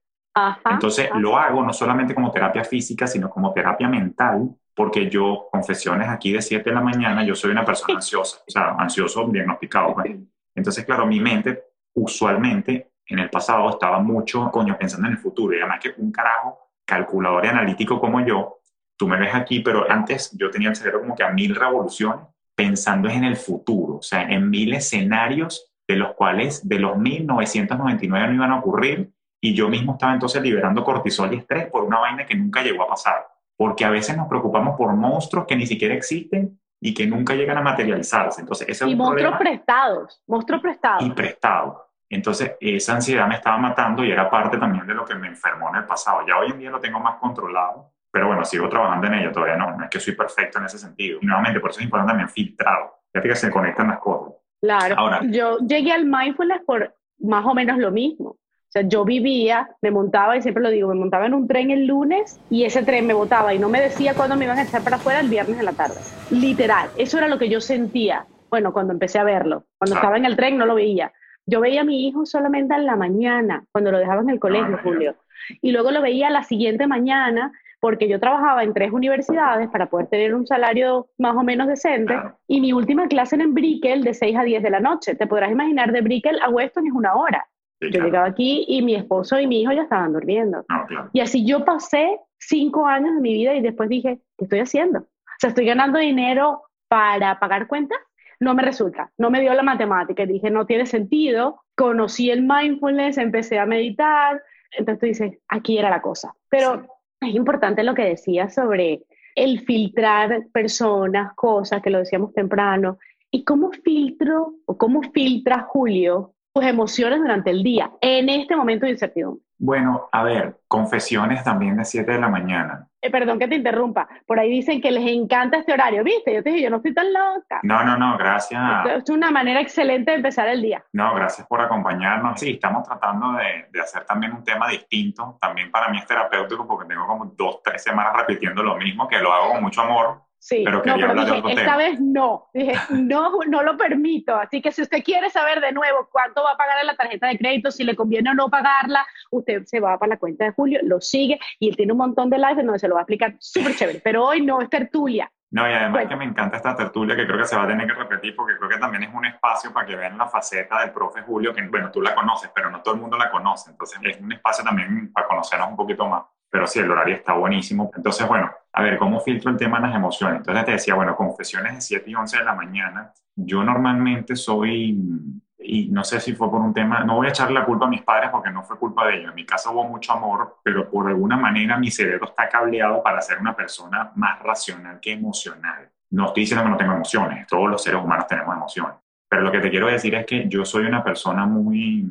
Entonces lo hago no solamente como terapia física, sino como terapia mental, porque yo, confesiones aquí de 7 de la mañana, yo soy una persona ansiosa, o sea, ansioso diagnosticado. Pues. Entonces, claro, mi mente usualmente en el pasado estaba mucho, coño, pensando en el futuro, y además que un carajo calculador y analítico como yo, tú me ves aquí, pero antes yo tenía el cerebro como que a mil revoluciones pensando en el futuro, o sea, en mil escenarios de los cuales de los 1999 no iban a ocurrir y yo mismo estaba entonces liberando cortisol y estrés por una vaina que nunca llegó a pasar. Porque a veces nos preocupamos por monstruos que ni siquiera existen y que nunca llegan a materializarse. Entonces, ese y monstruos prestados, monstruos prestados. Y prestados. Entonces, esa ansiedad me estaba matando y era parte también de lo que me enfermó en el pasado. Ya hoy en día lo tengo más controlado, pero bueno, sigo trabajando en ello todavía. No, no es que soy perfecto en ese sentido. Y nuevamente, por eso es importante también filtrado. Fíjate que se conectan las cosas. Claro. Ahora, yo llegué al mindfulness por más o menos lo mismo. O sea, yo vivía, me montaba, y siempre lo digo, me montaba en un tren el lunes y ese tren me botaba y no me decía cuándo me iban a echar para afuera el viernes en la tarde. Literal, eso era lo que yo sentía. Bueno, cuando empecé a verlo, cuando estaba en el tren no lo veía. Yo veía a mi hijo solamente en la mañana, cuando lo dejaba en el colegio, Julio. Y luego lo veía la siguiente mañana, porque yo trabajaba en tres universidades para poder tener un salario más o menos decente. Y mi última clase era en Brickell de 6 a 10 de la noche. Te podrás imaginar, de Brickell a Weston es una hora yo llegaba aquí y mi esposo y mi hijo ya estaban durmiendo. Ah, y así yo pasé cinco años de mi vida y después dije, ¿qué estoy haciendo? O sea, estoy ganando dinero para pagar cuentas. No me resulta, no me dio la matemática. Dije, no tiene sentido. Conocí el mindfulness, empecé a meditar. Entonces tú dices, aquí era la cosa. Pero es importante lo que decías sobre el filtrar personas, cosas, que lo decíamos temprano. ¿Y cómo filtro o cómo filtra Julio tus emociones durante el día, en este momento de incertidumbre? Bueno, a ver, confesiones también de 7 de la mañana. Eh, perdón que te interrumpa, por ahí dicen que les encanta este horario, ¿viste? Yo te dije, yo no estoy tan loca. No, no, no, gracias. Es una manera excelente de empezar el día. No, gracias por acompañarnos. Sí, estamos tratando de, de hacer también un tema distinto. También para mí es terapéutico porque tengo como dos, tres semanas repitiendo lo mismo, que lo hago con mucho amor Sí, pero no, pero dije, esta vez no. Dije, no, no lo permito. Así que si usted quiere saber de nuevo cuánto va a pagar en la tarjeta de crédito, si le conviene o no pagarla, usted se va para la cuenta de Julio, lo sigue y él tiene un montón de lives donde se lo va a explicar súper chévere. Pero hoy no, es tertulia. No, y además que me encanta esta tertulia que creo que se va a tener que repetir porque creo que también es un espacio para que vean la faceta del profe Julio, que bueno, tú la conoces, pero no todo el mundo la conoce. Entonces es un espacio también para conocernos un poquito más pero sí, el horario está buenísimo. Entonces, bueno, a ver, ¿cómo filtro el tema de las emociones? Entonces te decía, bueno, confesiones de 7 y 11 de la mañana. Yo normalmente soy, y no sé si fue por un tema, no voy a echarle la culpa a mis padres porque no fue culpa de ellos. En mi casa hubo mucho amor, pero por alguna manera mi cerebro está cableado para ser una persona más racional que emocional. No estoy diciendo que no tengo emociones, todos los seres humanos tenemos emociones. Pero lo que te quiero decir es que yo soy una persona muy,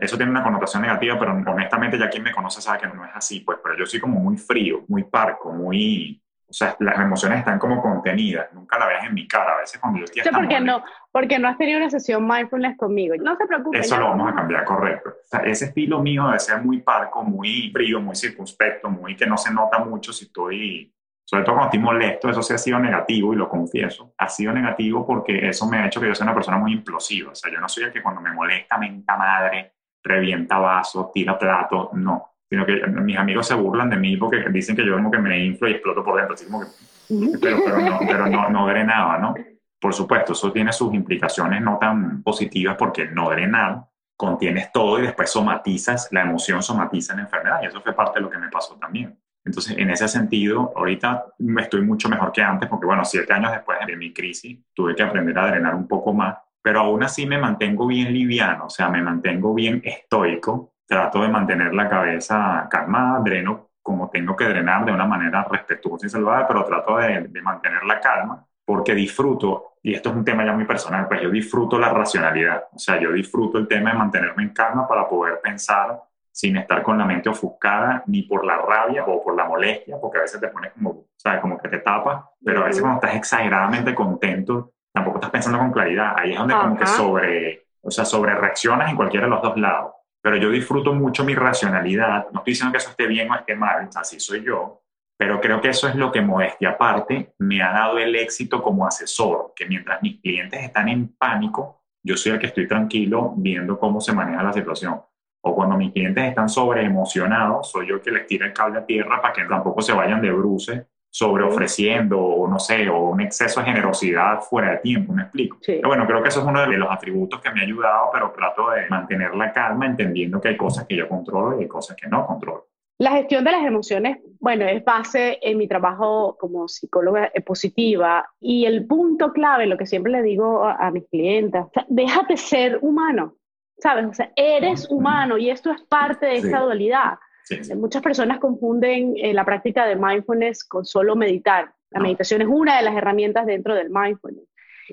eso tiene una connotación negativa, pero honestamente ya quien me conoce sabe que no es así, pues, pero yo soy como muy frío, muy parco, muy, o sea, las emociones están como contenidas, nunca la ves en mi cara, a veces cuando yo estoy... Sí, porque no, porque no has tenido una sesión mindfulness conmigo, no se preocupe. Eso lo vamos a cambiar, correcto. O sea, ese estilo mío de ser muy parco, muy frío, muy circunspecto, muy que no se nota mucho si estoy... Sobre todo cuando estoy molesto, eso sí ha sido negativo y lo confieso. Ha sido negativo porque eso me ha hecho que yo sea una persona muy implosiva. O sea, yo no soy el que cuando me molesta, me madre, revienta vasos, tira platos, no. Sino que mis amigos se burlan de mí porque dicen que yo como que me inflo y exploto por dentro, así como pero, pero, no, pero no, no drenaba, ¿no? Por supuesto, eso tiene sus implicaciones no tan positivas porque no drenar, contienes todo y después somatizas, la emoción somatiza en la enfermedad y eso fue parte de lo que me pasó también. Entonces, en ese sentido, ahorita estoy mucho mejor que antes porque, bueno, siete años después de mi crisis, tuve que aprender a drenar un poco más pero aún así me mantengo bien liviano, o sea, me mantengo bien estoico, trato de mantener la cabeza calmada, dreno como tengo que drenar de una manera respetuosa y salvada, pero trato de, de mantener la calma porque disfruto, y esto es un tema ya muy personal, pues yo disfruto la racionalidad, o sea, yo disfruto el tema de mantenerme en calma para poder pensar sin estar con la mente ofuscada ni por la rabia o por la molestia, porque a veces te pones como, ¿sabes? Como que te tapa, pero a veces cuando estás exageradamente contento, tampoco estás pensando con claridad. Ahí es donde como que sobre, o sea, sobre reaccionas en cualquiera de los dos lados. Pero yo disfruto mucho mi racionalidad. No estoy diciendo que eso esté bien o esté mal, así soy yo. Pero creo que eso es lo que modestia aparte me ha dado el éxito como asesor, que mientras mis clientes están en pánico, yo soy el que estoy tranquilo viendo cómo se maneja la situación. O cuando mis clientes están sobre emocionados, soy yo el que les tira el cable a tierra para que tampoco se vayan de bruces sobre ofreciendo, o no sé, o un exceso de generosidad fuera de tiempo, ¿me explico? Pero bueno, creo que eso es uno de los atributos que me ha ayudado, pero trato de mantener la calma entendiendo que hay cosas que yo controlo y hay cosas que no controlo. La gestión de las emociones, bueno, es base en mi trabajo como psicóloga positiva y el punto clave, lo que siempre le digo a, mis clientes, déjate ser humano, ¿sabes? O sea, eres humano y esto es parte de esa dualidad. Muchas personas confunden eh, la práctica de mindfulness con solo meditar. La meditación es una de las herramientas dentro del mindfulness.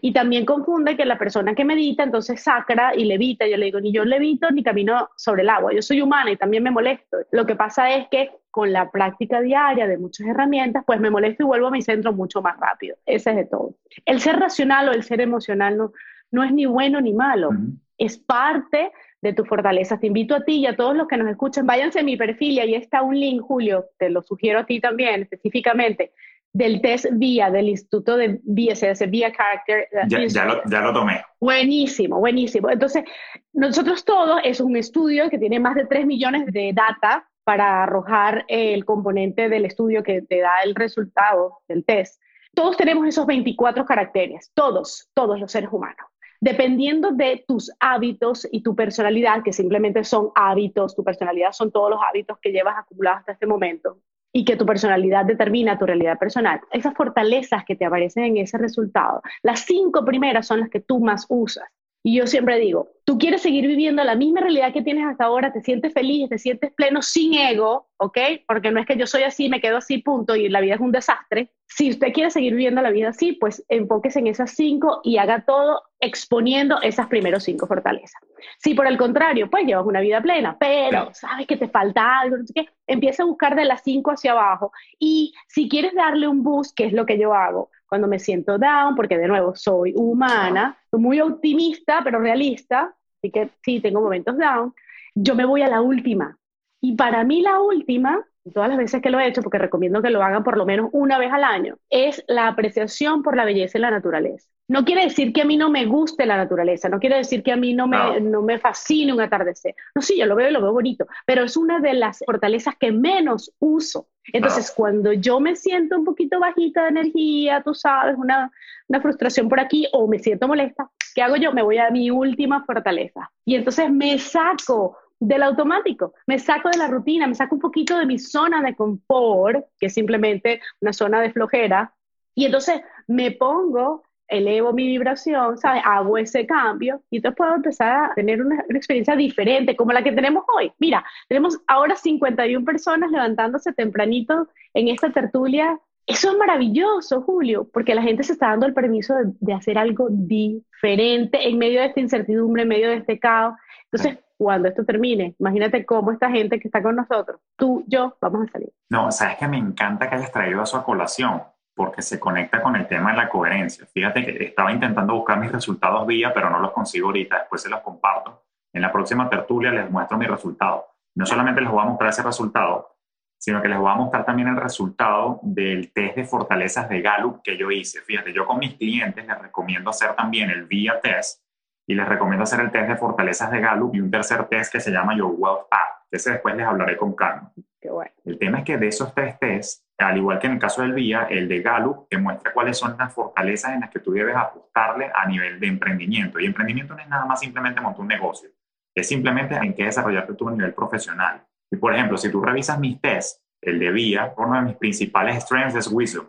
Y también confunde que la persona que medita entonces sacra y levita. Yo le digo, ni yo levito ni camino sobre el agua. Yo soy humana y también me molesto. Lo que pasa es que con la práctica diaria de muchas herramientas, pues me molesto y vuelvo a mi centro mucho más rápido. Ese es de todo. El ser racional o el ser emocional no, no es ni bueno ni malo. Es parte de tus fortalezas. Te invito a ti y a todos los que nos escuchan, váyanse a mi perfil y ahí está un link, Julio, te lo sugiero a ti también específicamente, del test VIA, del Instituto de VIA, se hace VIA Character. Ya, lo, ya, lo, tomé. Buenísimo, buenísimo. Entonces, nosotros todos, es un estudio que tiene más de 3 millones de data para arrojar el componente del estudio que te da el resultado del test. Todos tenemos esos 24 caracteres, todos, todos los seres humanos dependiendo de tus hábitos y tu personalidad, que simplemente son hábitos, tu personalidad son todos los hábitos que llevas acumulados hasta este momento y que tu personalidad determina tu realidad personal. Esas fortalezas que te aparecen en ese resultado, las cinco primeras son las que tú más usas. Y yo siempre digo, tú quieres seguir viviendo la misma realidad que tienes hasta ahora, te sientes feliz, te sientes pleno sin ego, ¿ok? Porque no es que yo soy así, me quedo así, punto, y la vida es un desastre. Si usted quiere seguir viviendo la vida así, pues enfóquese en esas cinco y haga todo exponiendo esas primeros cinco fortalezas. Si por el contrario, pues llevas una vida plena, pero sabes que te falta algo, no sé qué, empieza a buscar de las cinco hacia abajo. Y si quieres darle un boost, que es lo que yo hago, cuando me siento down, porque de nuevo soy humana, muy optimista, pero realista, así que sí, tengo momentos down, yo me voy a la última. Y para mí la última, todas las veces que lo he hecho, porque recomiendo que lo hagan por lo menos una vez al año, es la apreciación por la belleza y la naturaleza. No quiere decir que a mí no me guste la naturaleza, no quiere decir que a mí no me, no. me fascine un atardecer. No, sí, yo lo veo y lo veo bonito, pero es una de las fortalezas que menos uso. Entonces, cuando yo me siento un poquito bajita de energía, tú sabes, una, una frustración por aquí o me siento molesta, ¿qué hago yo? Me voy a mi última fortaleza. Y entonces me saco del automático, me saco de la rutina, me saco un poquito de mi zona de confort, que es simplemente una zona de flojera, y entonces me pongo, elevo mi vibración, ¿sabes? Hago ese cambio y entonces puedo empezar a tener una, experiencia diferente como la que tenemos hoy. Mira, tenemos ahora 51 personas levantándose tempranito en esta tertulia eso es maravilloso, Julio, porque la gente se está dando el permiso de, de, hacer algo diferente en medio de esta incertidumbre, en medio de este caos. Entonces, cuando esto termine, imagínate cómo esta gente que está con nosotros, tú, yo, vamos a salir. No, sabes que me encanta que hayas traído eso a colación, porque se conecta con el tema de la coherencia. Fíjate que estaba intentando buscar mis resultados vía, pero no los consigo ahorita, después se los comparto. En la próxima tertulia les muestro mi resultado. No solamente les voy a mostrar ese resultado, sino que les voy a mostrar también el resultado del test de fortalezas de Gallup que yo hice. Fíjate, yo con mis clientes les recomiendo hacer también el VIA test y les recomiendo hacer el test de fortalezas de Gallup y un tercer test que se llama Your Wealth Path. Ese después les hablaré con calma. Qué bueno. El tema es que de esos tres tests, al igual que en el caso del VIA, el de Gallup te muestra cuáles son las fortalezas en las que tú debes apostarle a nivel de emprendimiento. Y emprendimiento no es nada más simplemente montar un negocio, es simplemente en qué desarrollarte tú a nivel profesional. Y por ejemplo, si tú revisas mis tests, el de vía, uno de mis principales strengths es wisdom,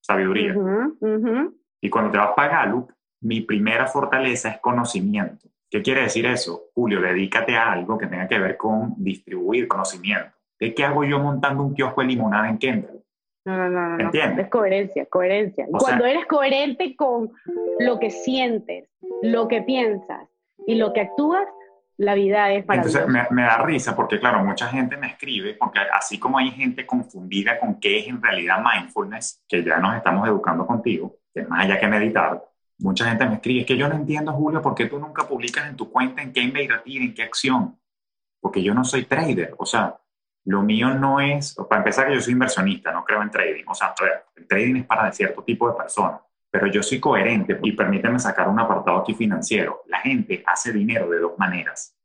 sabiduría. Uh -huh, uh -huh. Y cuando te vas para Gallup, mi primera fortaleza es conocimiento. ¿Qué quiere decir eso? Julio, dedícate a algo que tenga que ver con distribuir conocimiento. ¿De qué hago yo montando un kiosco de limonada en Kendall? No, no, no, no. ¿Entiendes? Es coherencia, coherencia. O Cuando sea- eres coherente con lo que sientes, lo que piensas y lo que actúas, la vida es maravillosa. Entonces me, me da risa porque, claro, mucha gente me escribe, porque así como hay gente confundida con qué es en realidad mindfulness, que ya nos estamos educando contigo, que es más allá que meditar, mucha gente me escribe, es que yo no entiendo, Julio, por qué tú nunca publicas en tu cuenta en qué invertir, en qué acción. Porque yo no soy trader, o sea, lo mío no es, para empezar que yo soy inversionista, no creo en trading, o sea, el trading es para cierto tipo de personas, pero yo soy coherente y permíteme sacar un apartado aquí financiero. La gente hace dinero de dos maneras,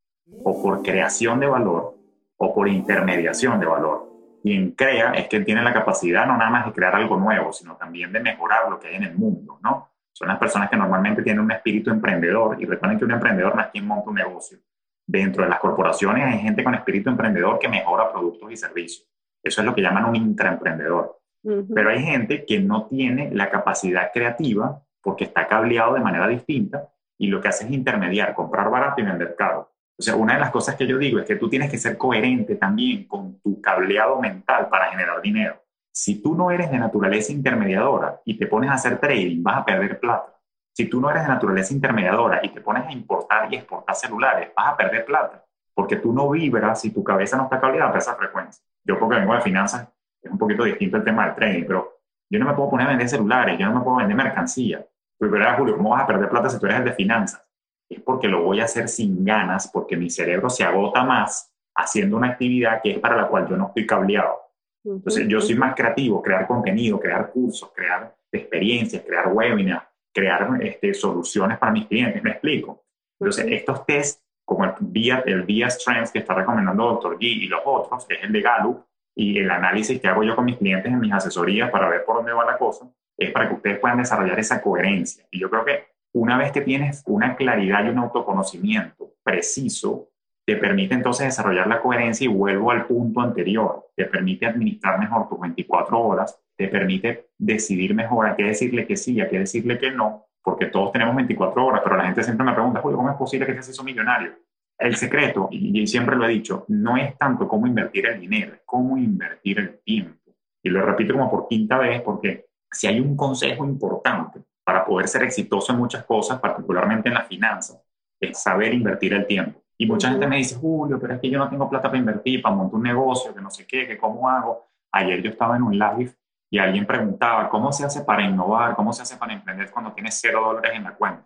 o por creación de valor o por intermediación de valor. Quien crea es que tiene la capacidad no nada más de crear algo nuevo, sino también de mejorar lo que hay en el mundo, ¿no? Son las personas que normalmente tienen un espíritu emprendedor y recuerden que un emprendedor no es quien monta un negocio. Dentro de las corporaciones hay gente con espíritu emprendedor que mejora productos y servicios. Eso es lo que llaman un intraemprendedor. Ujú. Pero hay gente que no tiene la capacidad creativa porque está cableado de manera distinta y lo que hace es intermediar, comprar barato y vender caro. O sea, una de las cosas que yo digo es que tú tienes que ser coherente también con tu cableado mental para generar dinero. Si tú no eres de naturaleza intermediadora y te pones a hacer trading, vas a perder plata. Si tú no eres de naturaleza intermediadora y te pones a importar y exportar celulares, vas a perder plata. Porque tú no vibras si tu cabeza no está cableada a esa frecuencia. Yo porque vengo de finanzas, es un poquito distinto el tema del trading, pero yo no me puedo poner a vender celulares, yo no me puedo vender mercancía. Pues, ¿verdad, Julio? ¿Cómo vas a perder plata si tú eres el de finanzas? Es porque lo voy a hacer sin ganas, porque mi cerebro se agota más haciendo una actividad que es para la cual yo no estoy cableado. Entonces, yo soy más creativo, crear contenido, crear cursos, crear experiencias, crear webinars, crear este, soluciones para mis clientes, me explico. Entonces, estos tests, como el VIA, el VIA Strengths que está recomendando Dr. G y los otros, que es el de Gallup, y el análisis que hago yo con mis clientes en mis asesorías para ver por dónde va la cosa, es para que ustedes puedan desarrollar esa coherencia. Y yo creo que una vez que tienes una claridad y un autoconocimiento preciso, te permite entonces desarrollar la coherencia y vuelvo al punto anterior, te permite administrar mejor tus 24 horas, te permite decidir mejor a qué decirle que sí, a qué decirle que no, porque todos tenemos 24 horas, pero la gente siempre me pregunta, Julio, ¿cómo es posible que seas eso millonario? el secreto, y, siempre lo he dicho, no es tanto cómo invertir el dinero, es cómo invertir el tiempo. Y lo repito como por quinta vez, porque si hay un consejo importante para poder ser exitoso en muchas cosas, particularmente en las finanzas, es saber invertir el tiempo. Y mucha gente me dice, Julio, pero es que yo no tengo plata para invertir, para montar un negocio, que no sé qué, que cómo hago. Ayer yo estaba en un live y alguien preguntaba, ¿cómo se hace para innovar? ¿Cómo se hace para emprender cuando tienes cero dólares en la cuenta?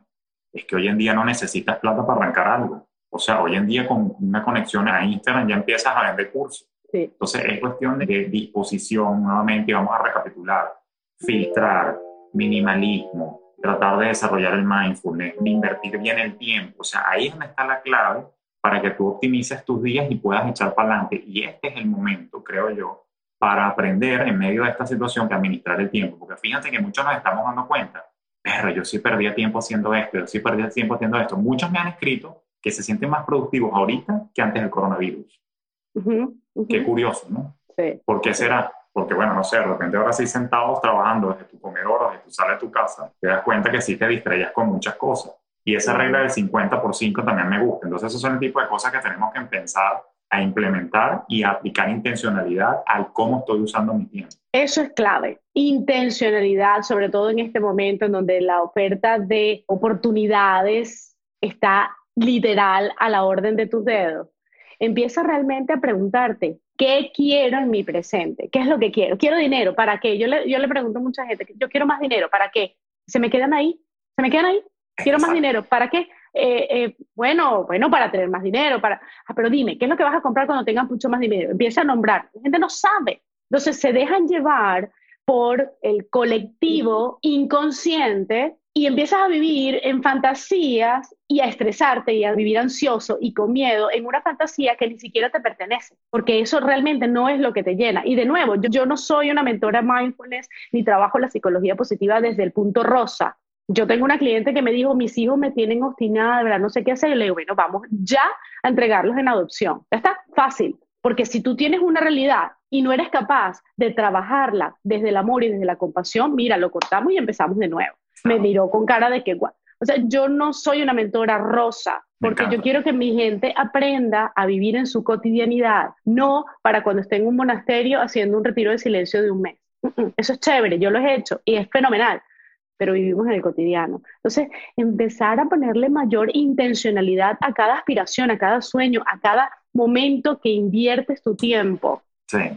Es que hoy en día no necesitas plata para arrancar algo. O sea, hoy en día con una conexión a Instagram ya empiezas a vender cursos. Entonces es cuestión de disposición, nuevamente, vamos a recapitular, filtrar, minimalismo, tratar de desarrollar el mindfulness, invertir bien el tiempo. O sea, ahí es donde está la clave para que tú optimices tus días y puedas echar para adelante. Y este es el momento, creo yo, para aprender en medio de esta situación que administrar el tiempo. Porque fíjense que muchos nos estamos dando cuenta, pero yo sí perdía tiempo haciendo esto, yo sí perdía tiempo haciendo esto. Muchos me han escrito que se sienten más productivos ahorita que antes del coronavirus. Qué curioso, ¿no? Sí. ¿Por qué será? Porque, bueno, no sé, de repente ahora sí sentados trabajando desde tu comedor o desde tu sala de tu casa, te das cuenta que sí te distraías con muchas cosas. Y esa regla del 50 por 5 también me gusta. Entonces, esos son el tipo de cosas que tenemos que empezar a implementar y a aplicar intencionalidad al cómo estoy usando mi tiempo. Eso es clave. Intencionalidad, sobre todo en este momento en donde la oferta de oportunidades está literal a la orden de tus dedos. Empieza realmente a preguntarte, ¿qué quiero en mi presente? ¿Qué es lo que quiero? ¿Quiero dinero? ¿Para qué? Yo le, yo le pregunto a mucha gente, yo quiero más dinero, ¿para qué? ¿Se me quedan ahí? ¿Se me quedan ahí? Quiero más dinero, ¿para qué? Eh, eh, bueno, bueno, para tener más dinero, para... Ah, pero dime, ¿qué es lo que vas a comprar cuando tengas mucho más dinero? Empieza a nombrar. La gente no sabe. Entonces se dejan llevar por el colectivo inconsciente y empiezas a vivir en fantasías y a estresarte y a vivir ansioso y con miedo en una fantasía que ni siquiera te pertenece, porque eso realmente no es lo que te llena. Y de nuevo, yo, no soy una mentora mindfulness ni trabajo la psicología positiva desde el punto rosa. Yo tengo una cliente que me dijo, mis hijos me tienen obstinada, de verdad, no sé qué hacer. Y le digo, bueno, vamos ya a entregarlos en adopción. Ya está, fácil. Porque si tú tienes una realidad y no eres capaz de trabajarla desde el amor y desde la compasión, mira, lo cortamos y empezamos de nuevo me miró con cara de que, o sea, yo no soy una mentora rosa, porque yo quiero que mi gente aprenda a vivir en su cotidianidad, no para cuando esté en un monasterio haciendo un retiro de silencio de un mes. Eso es chévere, yo lo he hecho y es fenomenal, pero vivimos en el cotidiano. Entonces, empezar a ponerle mayor intencionalidad a cada aspiración, a cada sueño, a cada momento que inviertes tu tiempo.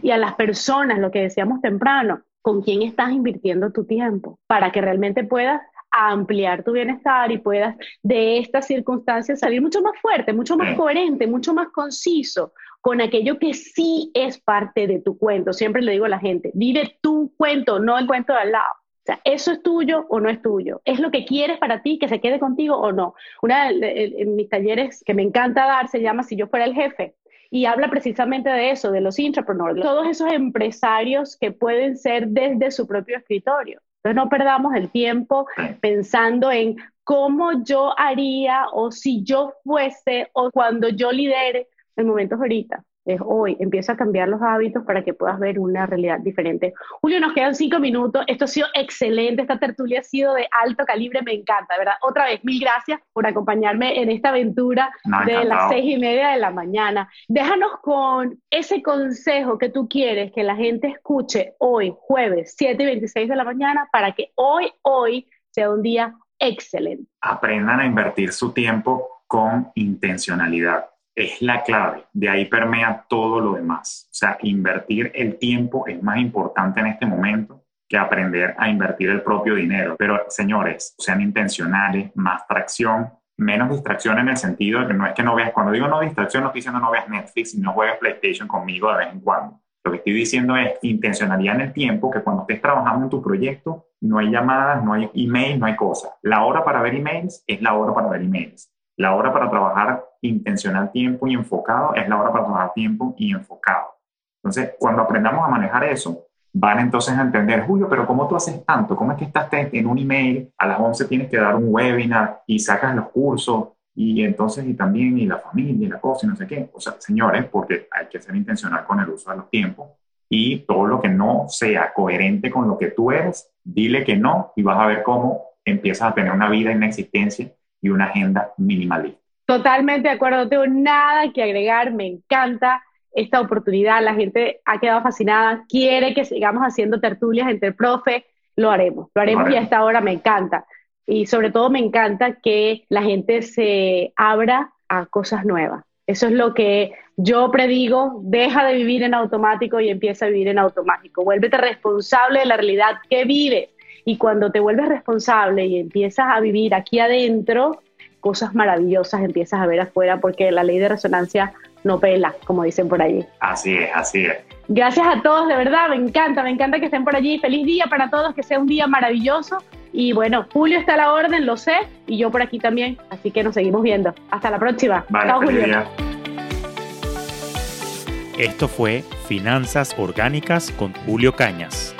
Y a las personas, lo que decíamos temprano, con quién estás invirtiendo tu tiempo para que realmente puedas ampliar tu bienestar y puedas de estas circunstancias salir mucho más fuerte, mucho más coherente, mucho más conciso con aquello que sí es parte de tu cuento. Siempre le digo a la gente, vive tu cuento, no el cuento de al lado. Sea, ¿eso es tuyo o no es tuyo? ¿Es lo que quieres para ti, que se quede contigo o no? Una de mis talleres que me encanta dar se llama Si yo fuera el jefe y habla precisamente de eso, de los intrapreneurs, todos esos empresarios que pueden ser desde su propio escritorio. Entonces no perdamos el tiempo pensando en cómo yo haría o si yo fuese o cuando yo lidere el momento ahorita es hoy. Empieza a cambiar los hábitos para que puedas ver una realidad diferente. Julio, nos quedan cinco minutos. Esto ha sido excelente. Esta tertulia ha sido de alto calibre. Me encanta, ¿verdad? Otra vez, mil gracias por acompañarme en esta aventura de las seis y media de la mañana. Déjanos con ese consejo que tú quieres que la gente escuche hoy, jueves, 7 y 26 de la mañana, para que hoy, hoy sea un día excelente. Aprendan a invertir su tiempo con intencionalidad es la clave. De ahí permea todo lo demás. O sea, invertir el tiempo es más importante en este momento que aprender a invertir el propio dinero. Pero señores, sean intencionales, más tracción, menos distracción en el sentido de que no es que no veas, cuando digo no distracción, no estoy diciendo no veas Netflix y no juegues PlayStation conmigo de vez en cuando. Lo que estoy diciendo es intencionalidad en el tiempo, que cuando estés trabajando en tu proyecto, no hay llamadas, no hay email, no hay cosas. La hora para ver emails es la hora para ver emails. La hora para trabajar intencional tiempo y enfocado es la hora para trabajar tiempo y enfocado. Entonces, cuando aprendamos a manejar eso, van entonces a entender, Julio, pero ¿cómo tú haces tanto? ¿Cómo es que estás en un email? A las 11 tienes que dar un webinar y sacas los cursos y entonces y también y la familia y la cosa y no sé qué. O sea, señores, porque hay que ser intencional con el uso de los tiempos y todo lo que no sea coherente con lo que tú eres, dile que no y vas a ver cómo empiezas a tener una vida y una existencia y una agenda minimalista. Totalmente de acuerdo, no tengo nada que agregar, me encanta esta oportunidad, la gente ha quedado fascinada, quiere que sigamos haciendo tertulias entre profe, lo haremos, lo haremos y a esta hora me encanta. Y sobre todo me encanta que la gente se abra a cosas nuevas. Eso es lo que yo predigo, deja de vivir en automático y empieza a vivir en automático. Vuélvete responsable de la realidad que vives. Y cuando te vuelves responsable y empiezas a vivir aquí adentro, cosas maravillosas empiezas a ver afuera porque la ley de resonancia no pela, como dicen por allí. Así es, así es. Gracias a todos, de verdad, me encanta, me encanta que estén por allí. Feliz día para todos, que sea un día maravilloso. Y bueno, Julio está a la orden, lo sé, y yo por aquí también, así que nos seguimos viendo. Hasta la próxima. Vale, Chao, Julio. Esto fue Finanzas Orgánicas con Julio Cañas.